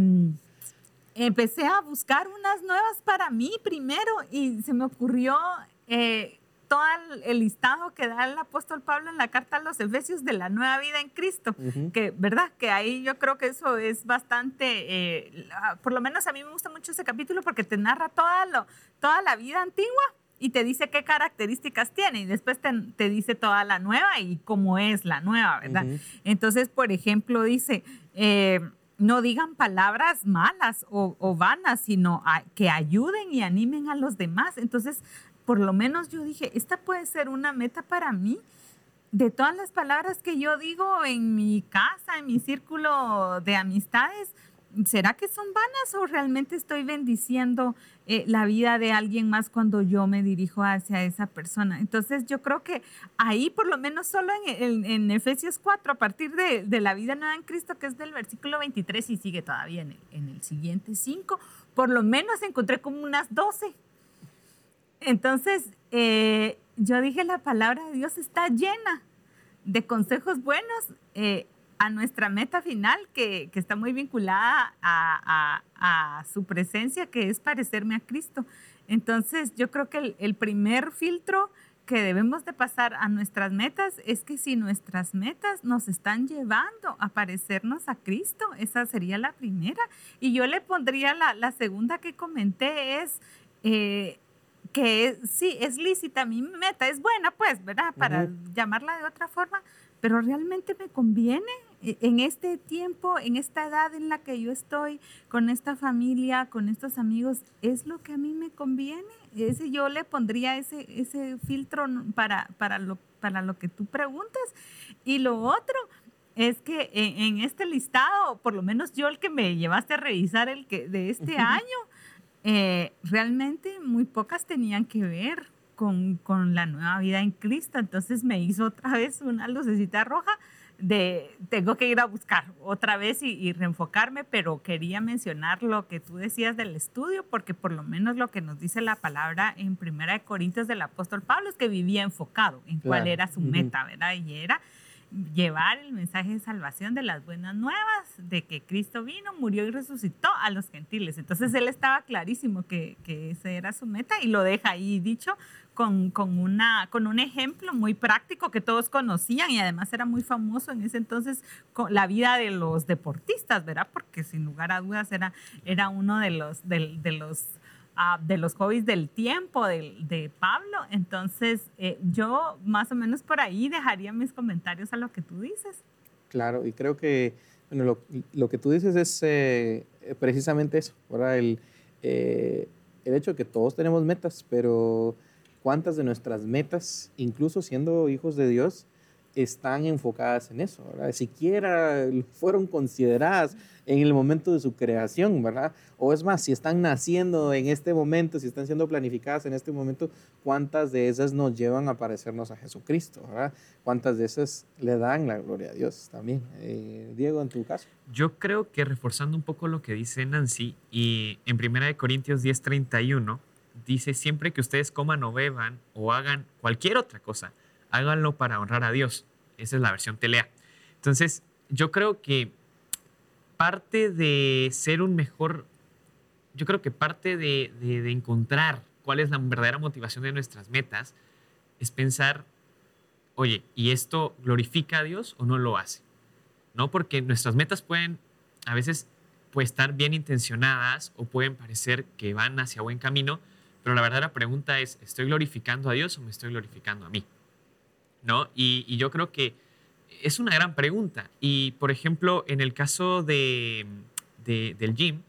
Speaker 2: empecé a buscar unas nuevas para mí primero y se me ocurrió eh, todo el listado que da el apóstol Pablo en la carta a los Efesios de la nueva vida en Cristo, que verdad que ahí yo creo que eso es bastante, eh, por lo menos a mí me gusta mucho ese capítulo porque te narra toda, lo, toda la vida antigua y te dice qué características tiene y después te, dice toda la nueva y cómo es la nueva, ¿verdad? Entonces, por ejemplo, dice... Eh, no digan palabras malas o, o vanas, sino que ayuden y animen a los demás. Entonces, por lo menos yo dije, esta puede ser una meta para mí. De todas las palabras que yo digo en mi casa, en mi círculo de amistades, ¿será que son vanas o realmente estoy bendiciendo eh, la vida de alguien más cuando yo me dirijo hacia esa persona? Entonces yo creo que ahí, por lo menos solo en, Efesios 4, a partir de, la vida nueva en Cristo, que es del versículo 23 y sigue todavía en el, en el siguiente 5, por lo menos encontré como unas 12 entonces, eh, yo dije, la palabra de Dios está llena de consejos buenos eh, a nuestra meta final, que, está muy vinculada a, su presencia, que es parecerme a Cristo. Entonces, yo creo que el, primer filtro que debemos de pasar a nuestras metas es que si nuestras metas nos están llevando a parecernos a Cristo, esa sería la primera. Y yo le pondría la, segunda que comenté es... Eh, que sí, es lícita, mi meta es buena, pues, ¿verdad? Para llamarla de otra forma, pero realmente me conviene e, en este tiempo, en esta edad en la que yo estoy, con esta familia, con estos amigos, es lo que a mí me conviene. Ese, yo le pondría ese, ese filtro para, para, lo, para lo que tú preguntas. Y lo otro es que en, en este listado, por lo menos yo el que me llevaste a revisar el que de este año, eh, realmente muy pocas tenían que ver con, con, la nueva vida en Cristo. Entonces me hizo otra vez una lucecita roja de tengo que ir a buscar otra vez y, reenfocarme, pero quería mencionar lo que tú decías del estudio, porque por lo menos lo que nos dice la palabra en Primera de Corintios del apóstol Pablo es que vivía enfocado en cuál era su meta, ¿verdad? Y era llevar el mensaje de salvación de las buenas nuevas, de que Cristo vino, murió y resucitó a los gentiles. Entonces él estaba clarísimo que, que esa era su meta y lo deja ahí dicho con, con, una, con un ejemplo muy práctico que todos conocían y además era muy famoso en ese entonces con la vida de los deportistas, ¿verdad? Porque sin lugar a dudas era, era uno de los, de, de los de los hobbies del tiempo de, Pablo. Entonces, eh, yo más o menos por ahí dejaría mis comentarios a lo que tú dices.
Speaker 1: Claro, y creo que bueno, lo, que tú dices es eh, precisamente eso. El, eh, el hecho de que todos tenemos metas, pero cuántas de nuestras metas, incluso siendo hijos de Dios, están enfocadas en eso, ¿verdad? Siquiera fueron consideradas en el momento de su creación, ¿verdad? O es más, si están naciendo en este momento, si están siendo planificadas en este momento, ¿cuántas de esas nos llevan a parecernos a Jesucristo, ¿verdad? ¿Cuántas de esas le dan la gloria a Dios también? Eh, Diego, en tu caso.
Speaker 3: Yo creo que reforzando un poco lo que dice Nancy, y en 1 Corintios 10:31, dice, siempre que ustedes coman o beban o hagan cualquier otra cosa, háganlo para honrar a Dios. Esa es la versión telea. Entonces, yo creo que parte de ser un mejor, yo creo que parte de, encontrar cuál es la verdadera motivación de nuestras metas es pensar, oye, ¿y esto glorifica a Dios o no lo hace? ¿No? Porque nuestras metas pueden a veces estar bien intencionadas o pueden parecer que van hacia buen camino, pero la verdadera pregunta es, ¿estoy glorificando a Dios o me estoy glorificando a mí? ¿No? Y, yo creo que es una gran pregunta. Y, por ejemplo, en el caso de, del gym,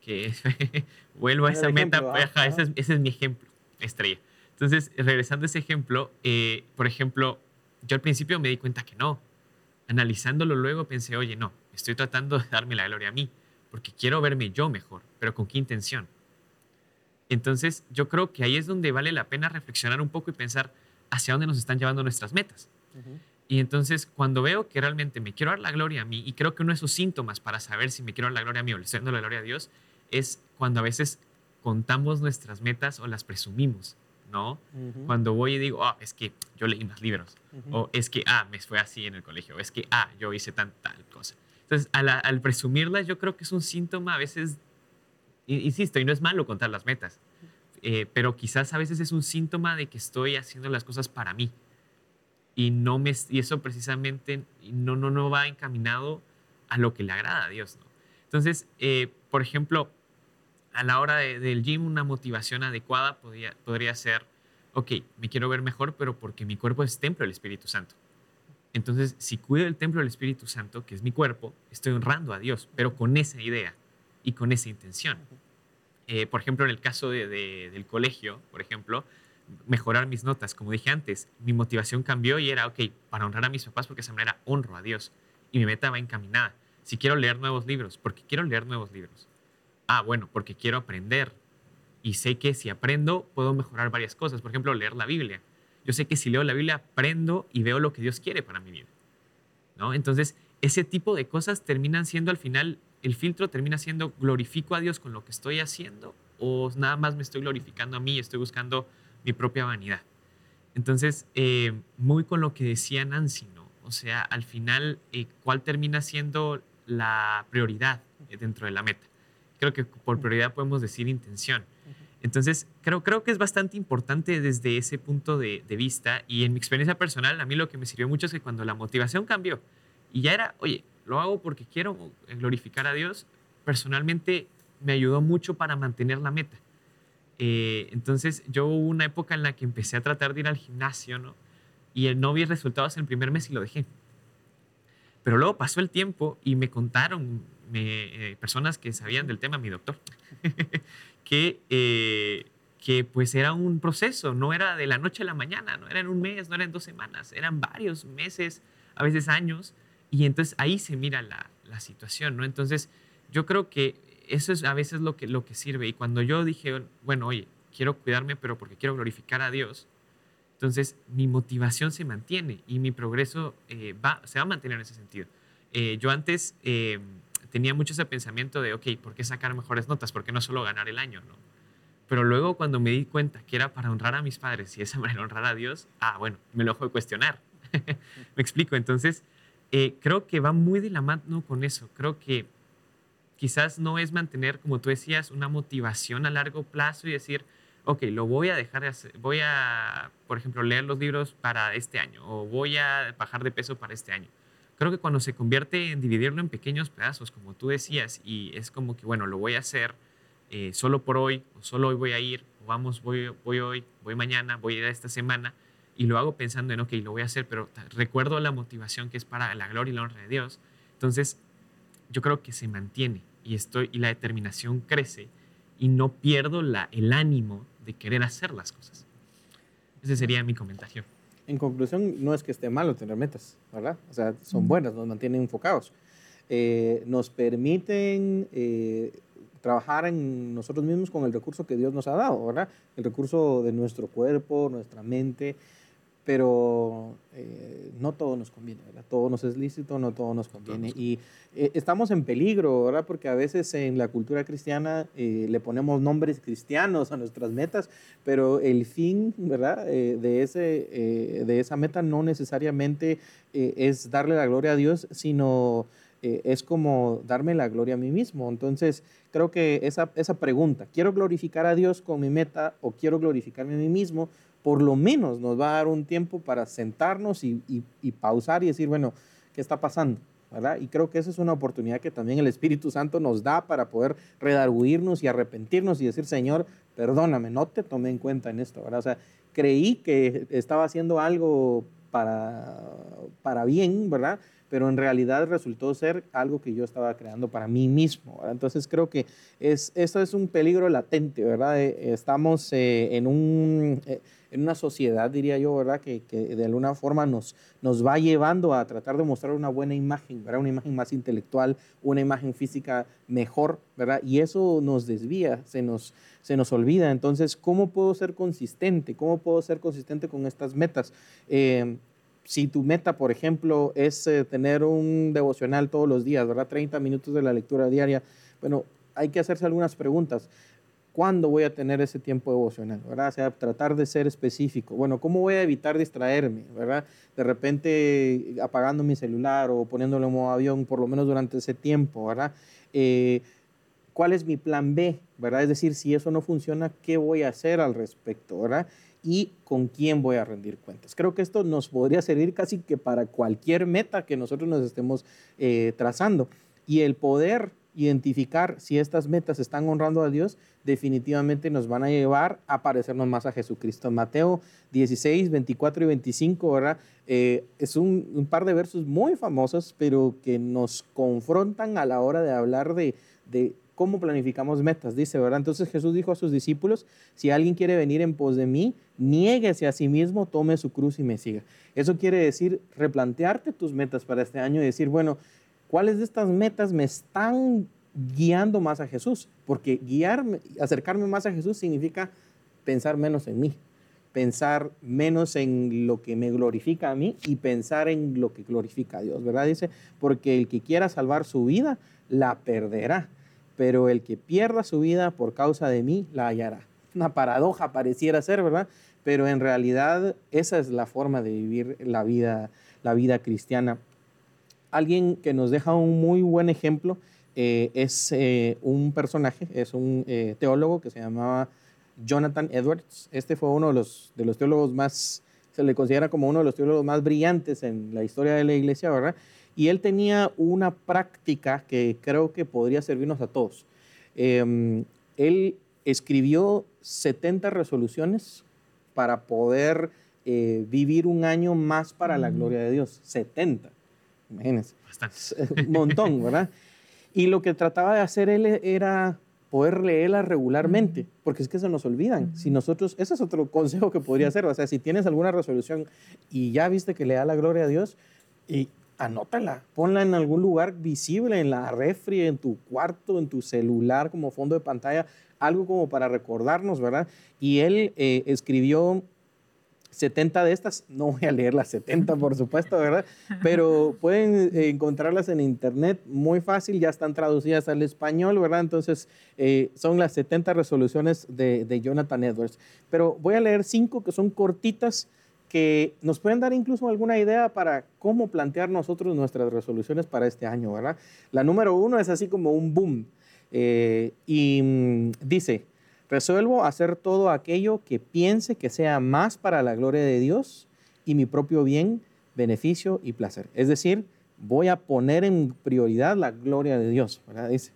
Speaker 3: que vuelvo a esa meta, ese, es, mi ejemplo, estrella. Entonces, regresando a ese ejemplo, eh, por ejemplo, yo al principio me di cuenta que no. Analizándolo luego pensé, oye, no, estoy tratando de darme la gloria a mí, porque quiero verme yo mejor, pero ¿con qué intención? Entonces, yo creo que ahí es donde vale la pena reflexionar un poco y pensar, hacia dónde nos están llevando nuestras metas. Y entonces, cuando veo que realmente me quiero dar la gloria a mí, y creo que uno de esos síntomas para saber si me quiero dar la gloria a mí o le estoy dando la gloria a Dios, es cuando a veces contamos nuestras metas o las presumimos, ¿no? Cuando voy y digo, oh, es que yo leí más libros, o es que, ah, me fue así en el colegio, o es que, ah, yo hice tan, tal cosa. Entonces, al, al presumirlas, yo creo que es un síntoma a veces, insisto, y no es malo contar las metas, eh, pero quizás a veces es un síntoma de que estoy haciendo las cosas para mí. Y, no me, y eso precisamente no, no, no va encaminado a lo que le agrada a Dios. Entonces, eh, por ejemplo, a la hora del gym, una motivación adecuada podría, podría ser, ok, me quiero ver mejor, pero porque mi cuerpo es templo del Espíritu Santo. Entonces, si cuido el templo del Espíritu Santo, que es mi cuerpo, estoy honrando a Dios, pero con esa idea y con esa intención. Eh, por ejemplo, en el caso del colegio, por ejemplo, mejorar mis notas. Como dije antes, mi motivación cambió y era, ok, para honrar a mis papás, porque de esa manera honro a Dios. Y mi meta va encaminada. Si quiero leer nuevos libros, porque quiero leer nuevos libros. Ah, bueno, porque quiero aprender. Y sé que si aprendo, puedo mejorar varias cosas. Por ejemplo, leer la Biblia. Yo sé que si leo la Biblia, aprendo y veo lo que Dios quiere para mi vida. ¿No? Entonces, ese tipo de cosas terminan siendo al final el filtro termina siendo glorifico a Dios con lo que estoy haciendo o nada más me estoy glorificando a mí, estoy buscando mi propia vanidad. Entonces, eh, muy con lo que decía Nancy, ¿no? O sea, al final, eh, ¿cuál termina siendo la prioridad dentro de la meta? Creo que por prioridad podemos decir intención. Entonces, creo, creo que es bastante importante desde ese punto de, de, vista y en mi experiencia personal, a mí lo que me sirvió mucho es que cuando la motivación cambió y ya era, oye, lo hago porque quiero glorificar a Dios, personalmente me ayudó mucho para mantener la meta. Eh, entonces yo hubo una época en la que empecé a tratar de ir al gimnasio, ¿no? Y no vi resultados en el primer mes y lo dejé. Pero luego pasó el tiempo y me contaron eh, personas que sabían del tema, mi doctor, que, eh, que pues era un proceso, no era de la noche a la mañana, no era en un mes, no era en dos semanas, eran varios meses, a veces años, y entonces ahí se mira la, la, situación, ¿no? Entonces yo creo que eso es a veces lo que, lo que sirve. Y cuando yo dije, bueno, oye, quiero cuidarme, pero porque quiero glorificar a Dios, entonces mi motivación se mantiene y mi progreso eh, va, se va a mantener en ese sentido. Eh, yo antes eh, tenía mucho ese pensamiento de, ok, ¿por qué sacar mejores notas? ¿Por qué no solo ganar el año? ¿no? Pero luego cuando me di cuenta que era para honrar a mis padres y esa manera honrar a Dios, ah, bueno, me lo dejo de cuestionar. me explico. Entonces, eh, creo que va muy de la mano con eso. Creo que quizás no es mantener, como tú decías, una motivación a largo plazo y decir, ok, lo voy a dejar de hacer, voy a, por ejemplo, leer los libros para este año o voy a bajar de peso para este año. Creo que cuando se convierte en dividirlo en pequeños pedazos, como tú decías, y es como que, bueno, lo voy a hacer eh, solo por hoy, o solo hoy voy a ir, o vamos, voy, voy hoy, voy mañana, voy a ir a esta semana, y lo hago pensando en, ok, lo voy a hacer, pero recuerdo la motivación que es para la gloria y la honra de Dios. Entonces, yo creo que se mantiene y, estoy, y la determinación crece y no pierdo la, el ánimo de querer hacer las cosas. Ese sería mi comentario.
Speaker 1: en conclusión, no es que esté malo tener metas, ¿verdad? O sea, son buenas, nos mantienen enfocados. Eh, nos permiten eh, trabajar en nosotros mismos con el recurso que Dios nos ha dado, ¿verdad? El recurso de nuestro cuerpo, nuestra mente, pero eh, no todo nos conviene, ¿verdad? Todo nos es lícito, no todo nos conviene. Y eh, estamos en peligro, ¿verdad? Porque a veces en la cultura cristiana eh, le ponemos nombres cristianos a nuestras metas, pero el fin, ¿verdad? de, ese, de esa meta no necesariamente es darle la gloria a Dios, sino es como darme la gloria a mí mismo. Entonces, creo que esa, esa pregunta, ¿quiero glorificar a Dios con mi meta o quiero glorificarme a mí mismo? Por lo menos nos va a dar un tiempo para sentarnos y, pausar y decir, bueno, ¿qué está pasando? ¿verdad? Y creo que esa es una oportunidad que también el Espíritu Santo nos da para poder redarguirnos y arrepentirnos y decir, Señor, perdóname, no te tomé en cuenta en esto, ¿verdad? O sea, creí que estaba haciendo algo para, para bien, ¿verdad? Pero en realidad resultó ser algo que yo estaba creando para mí mismo, ¿verdad? Entonces creo que es, eso es un peligro latente, ¿verdad? Eh, estamos eh, en un... Eh, en una sociedad, diría yo, ¿verdad? Que, que, de alguna forma nos, nos va llevando a tratar de mostrar una buena imagen, ¿verdad? Una imagen más intelectual, una imagen física mejor, ¿verdad? Y eso nos desvía, se nos, se nos olvida. Entonces, ¿cómo puedo ser consistente? ¿Cómo puedo ser consistente con estas metas? Eh, si tu meta, por ejemplo, es eh, tener un devocional todos los días, ¿verdad? 30 minutos de la lectura diaria, bueno, hay que hacerse algunas preguntas. ¿Cuándo voy a tener ese tiempo devocional? ¿verdad? O sea, tratar de ser específico. Bueno, ¿cómo voy a evitar distraerme? ¿verdad? De repente apagando mi celular o poniéndolo en modo avión, por lo menos durante ese tiempo, ¿verdad? Eh, ¿Cuál es mi plan B? ¿verdad? Es decir, si eso no funciona, ¿qué voy a hacer al respecto? ¿verdad? Y con quién voy a rendir cuentas. Creo que esto nos podría servir casi que para cualquier meta que nosotros nos estemos eh, trazando. Y el poder identificar si estas metas están honrando a Dios, definitivamente nos van a llevar a parecernos más a Jesucristo. Mateo 16, 24 y 25, ¿verdad? Eh, es un, un, par de versos muy famosos, pero que nos confrontan a la hora de hablar de, de cómo planificamos metas, dice, ¿verdad? Entonces Jesús dijo a sus discípulos, si alguien quiere venir en pos de mí, niéguese a sí mismo, tome su cruz y me siga. Eso quiere decir replantearte tus metas para este año y decir, bueno, ¿Cuáles de estas metas me están guiando más a Jesús? Porque guiarme, acercarme más a Jesús significa pensar menos en mí, pensar menos en lo que me glorifica a mí y pensar en lo que glorifica a Dios, ¿verdad? Dice, porque el que quiera salvar su vida, la perderá, pero el que pierda su vida por causa de mí, la hallará. Una paradoja pareciera ser, ¿verdad? Pero en realidad esa es la forma de vivir la vida, la vida cristiana alguien que nos deja un muy buen ejemplo eh, es eh, un personaje, es un eh, teólogo que se llamaba Jonathan Edwards. Este fue uno de los, de los teólogos más, se le considera como uno de los teólogos más brillantes en la historia de la iglesia, ¿verdad? Y él tenía una práctica que creo que podría servirnos a todos. Em, él escribió 70 resoluciones para poder vivir un año más para la mm. gloria de Dios. 70 imagínense. Un montón, ¿verdad? Y lo que trataba de hacer él era poder leerla regularmente, porque es que se nos olvidan. Si nosotros, ese es otro consejo que podría hacer, o sea, si tienes alguna resolución y ya viste que le da la gloria a Dios, y anótala, ponla en algún lugar visible, en la refri, en tu cuarto, en tu celular, como fondo de pantalla, algo como para recordarnos, ¿verdad? Y él eh, escribió 70 de estas, no voy a leer las 70 por supuesto, ¿verdad? Pero pueden eh, encontrarlas en internet muy fácil, ya están traducidas al español, ¿verdad? Entonces eh, son las 70 resoluciones de, de, Jonathan Edwards. Pero voy a leer cinco que son cortitas que nos pueden dar incluso alguna idea para cómo plantear nosotros nuestras resoluciones para este año, ¿verdad? La número uno es así como un boom eh, y mm, dice, Resuelvo hacer todo aquello que piense que sea más para la gloria de Dios y mi propio bien, beneficio y placer. Es decir, voy a poner en prioridad la gloria de Dios, Dice.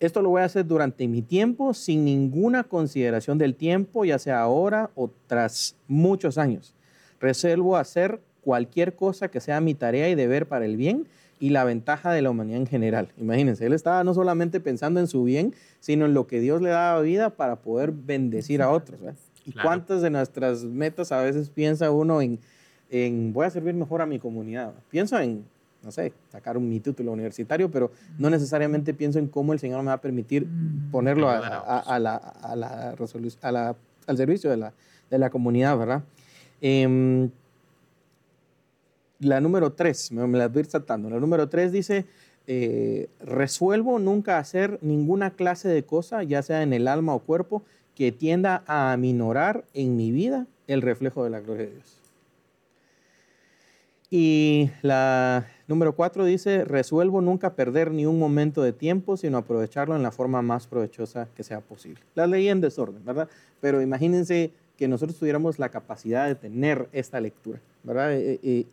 Speaker 1: Esto lo voy a hacer durante mi tiempo sin ninguna consideración del tiempo, ya sea ahora o tras muchos años. Resuelvo hacer cualquier cosa que sea mi tarea y deber para el bien y la ventaja de la humanidad en general. Imagínense, él estaba no solamente pensando en su bien, sino en lo que Dios le daba vida para poder bendecir a otros. ¿Y
Speaker 3: Claro.
Speaker 1: cuántas de nuestras metas a veces piensa uno en, en voy a servir mejor a mi comunidad? Pienso en, no sé, sacar un, mi título universitario, pero no necesariamente pienso en cómo el Señor me va a permitir
Speaker 2: Mm.
Speaker 1: ponerlo a,
Speaker 3: Ayudar a
Speaker 1: la, a la resolu- a la- al servicio de la, de la comunidad, ¿verdad? Em, la número tres, me, me la voy a ir saltando. La número tres dice, eh, resuelvo nunca hacer ninguna clase de cosa, ya sea en el alma o cuerpo, que tienda a aminorar en mi vida el reflejo de la gloria de Dios. Y la número cuatro dice, resuelvo nunca perder ni un momento de tiempo, sino aprovecharlo en la forma más provechosa que sea posible. La leí en desorden, ¿verdad? Pero imagínense que nosotros tuviéramos la capacidad de tener esta lectura, ¿verdad? Eh, eh,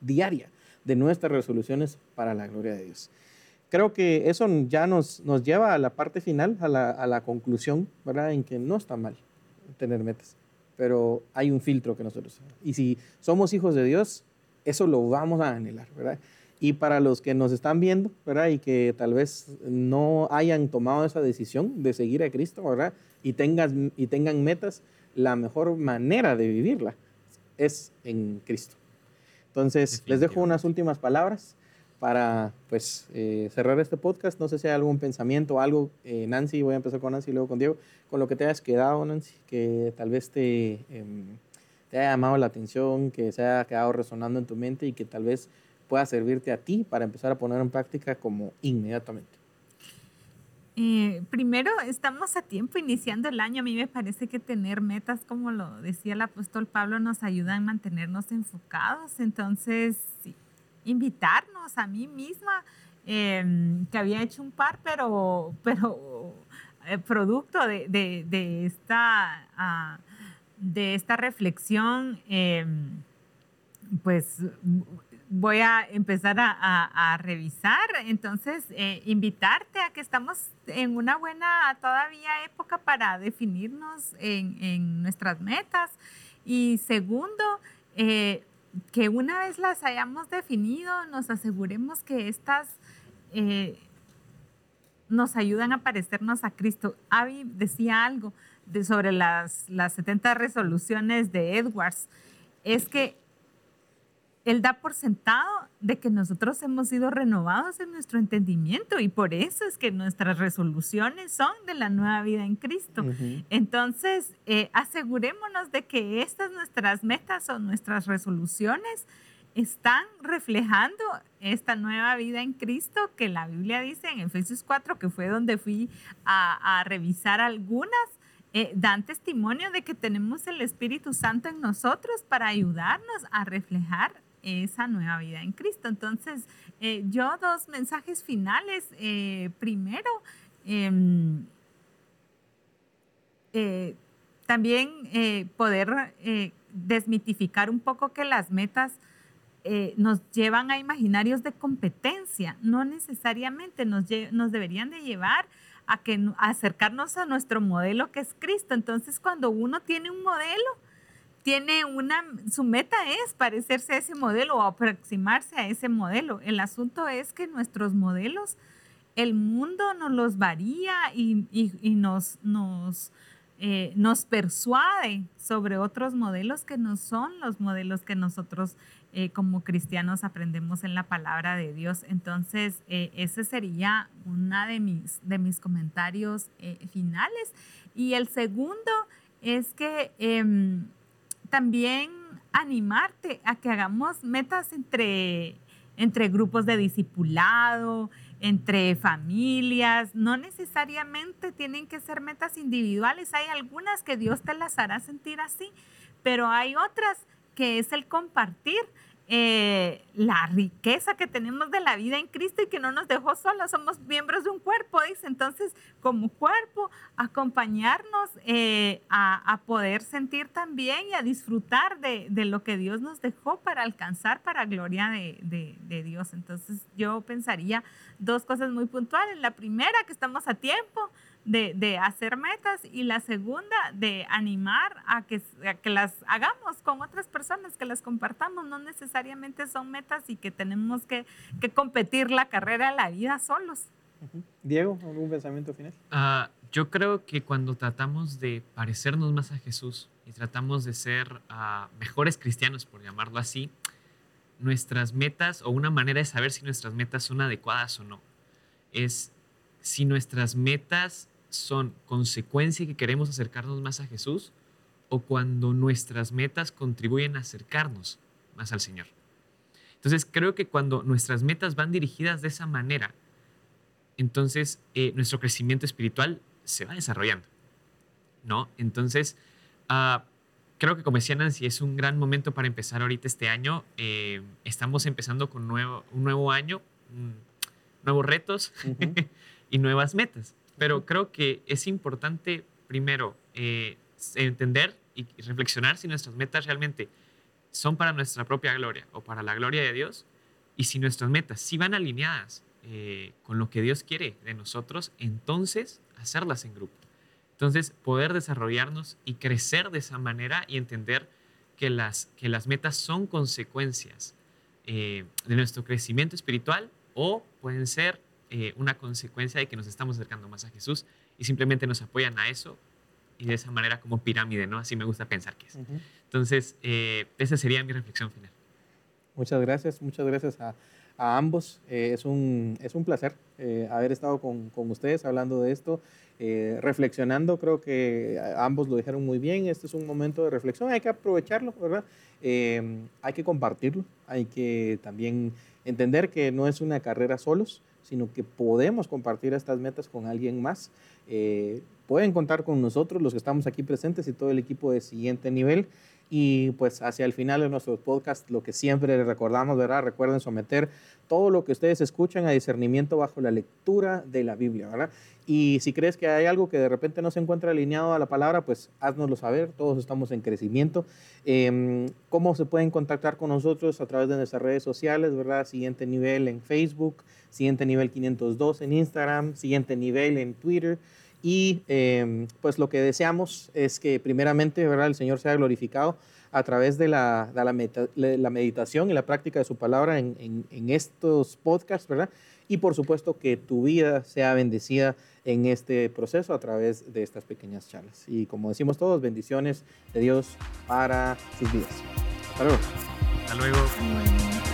Speaker 1: diaria de nuestras resoluciones para la gloria de Dios. Creo que eso ya nos, nos lleva a la parte final, a la, a la conclusión, ¿verdad? En que no está mal tener metas, pero hay un filtro que nosotros... Y si somos hijos de Dios, eso lo vamos a anhelar, ¿verdad? Y para los que nos están viendo, ¿verdad? Y que tal vez no hayan tomado esa decisión de seguir a Cristo, ¿verdad? Y, tengas, y tengan metas, la mejor manera de vivirla es en Cristo. Entonces, les dejo unas últimas palabras para pues eh, cerrar este podcast. No sé si hay algún pensamiento, algo, eh, Nancy, voy a empezar con Nancy y luego con Diego, con lo que te hayas quedado, Nancy, que tal vez te, em, te haya llamado la atención, que se haya quedado resonando en tu mente y que tal vez pueda servirte a ti para empezar a poner en práctica como inmediatamente.
Speaker 2: Eh, primero, estamos a tiempo iniciando el año. A mí me parece que tener metas, como lo decía el apóstol Pablo, nos ayuda a mantenernos enfocados. Entonces, invitarnos a mí misma, eh, que había hecho un par, pero, pero eh, producto de, de- de esta, ah, de esta reflexión, eh, pues voy a empezar a, revisar. Entonces, eh, invitarte a que estamos en una buena todavía época para definirnos en, nuestras metas. Y segundo, eh, que una vez las hayamos definido, nos aseguremos que estas nos ayudan a parecernos a Cristo. Avi decía algo de, sobre las, las 70 resoluciones de Edwards. Es que él da por sentado de que nosotros hemos sido renovados en nuestro entendimiento y por eso es que nuestras resoluciones son de la nueva vida en Cristo. Entonces, eh, asegurémonos de que estas nuestras metas o nuestras resoluciones están reflejando esta nueva vida en Cristo que la Biblia dice en Efesios 4, que fue donde fui a, a revisar algunas, eh, dan testimonio de que tenemos el Espíritu Santo en nosotros para ayudarnos a reflejar esa nueva vida en Cristo. Entonces, eh, yo dos mensajes finales. Eh, primero, em, también poder desmitificar un poco que las metas nos llevan a imaginarios de competencia, no necesariamente nos, nos deberían de llevar a, acercarnos a nuestro modelo que es Cristo. Entonces, cuando uno tiene un modelo, tiene una, su meta es parecerse a ese modelo o aproximarse a ese modelo. El asunto es que nuestros modelos, el mundo nos los varía y nos, nos, eh, nos persuade sobre otros modelos que no son los modelos que nosotros eh, como cristianos aprendemos en la palabra de Dios. Entonces, eh, ese sería uno de mis, de mis comentarios eh, finales. Y el segundo es que em, también animarte a que hagamos metas entre, entre grupos de discipulado, entre familias, no necesariamente tienen que ser metas individuales, hay algunas que Dios te las hará sentir así, pero hay otras que es el compartir eh, la riqueza que tenemos de la vida en Cristo y que no nos dejó solos, somos miembros de un cuerpo, dice. Entonces, como cuerpo, acompañarnos eh, a, poder sentir también y a disfrutar de, lo que Dios nos dejó para alcanzar para gloria de Dios. Entonces, yo pensaría dos cosas muy puntuales. La primera, que estamos a tiempo de, de hacer metas y la segunda, de animar a que, a que las hagamos con otras personas, que las compartamos. No necesariamente son metas y que tenemos que, que competir la carrera de la vida solos.
Speaker 1: Diego, ¿algún pensamiento final?
Speaker 3: Ah, Yo creo que cuando tratamos de parecernos más a Jesús y tratamos de ser ah, mejores cristianos, por llamarlo así, nuestras metas o una manera de saber si nuestras metas son adecuadas o no es si nuestras metas son consecuencia que queremos acercarnos más a Jesús o cuando nuestras metas contribuyen a acercarnos más al Señor. Entonces creo que cuando nuestras metas van dirigidas de esa manera, entonces eh, nuestro crecimiento espiritual se va desarrollando. ¿no? Entonces, ah, creo que como decía Nancy, es un gran momento para empezar ahorita este año. Eh, estamos empezando con nuevo, un nuevo año, nuevos retos y nuevas metas. Pero creo que es importante primero eh, entender y reflexionar si nuestras metas realmente son para nuestra propia gloria o para la gloria de Dios y si nuestras metas sí van alineadas eh, con lo que Dios quiere de nosotros, entonces hacerlas en grupo. Entonces poder desarrollarnos y crecer de esa manera y entender que las, que las metas son consecuencias eh, de nuestro crecimiento espiritual o pueden ser eh, una consecuencia de que nos estamos acercando más a Jesús y simplemente nos apoyan a eso y de esa manera como pirámide, ¿no? Así me gusta pensar que es. Entonces, eh, esa sería mi reflexión final.
Speaker 1: Muchas gracias, muchas gracias a, a ambos. Eh, es, un, es un placer haber estado con, con, ustedes hablando de esto, reflexionando. Creo que ambos lo dijeron muy bien. Este es un momento de reflexión, hay que aprovecharlo, ¿verdad? hay que compartirlo, hay que también entender que no es una carrera solos, sino que podemos compartir estas metas con alguien más. Eh, pueden contar con nosotros, los que estamos aquí presentes y todo el equipo de siguiente nivel. Y pues hacia el final de nuestro podcast, lo que siempre les recordamos, ¿verdad? Recuerden someter todo lo que ustedes escuchan a discernimiento bajo la lectura de la Biblia, ¿verdad? Y si crees que hay algo que de repente no se encuentra alineado a la palabra, pues haznoslo saber, todos estamos en crecimiento. Em, ¿Cómo se pueden contactar con nosotros? A través de nuestras redes sociales, ¿verdad? Siguiente nivel en Facebook, siguiente nivel 502 en Instagram, siguiente nivel en Twitter. Y em, pues lo que deseamos es que primeramente, ¿verdad? El Señor sea glorificado a través de la, la, meditación y la práctica de su palabra en, en, estos podcasts, ¿verdad? Y por supuesto que tu vida sea bendecida en este proceso a través de estas pequeñas charlas. Y como decimos todos, bendiciones de Dios para sus vidas. Hasta luego.
Speaker 3: Hasta luego.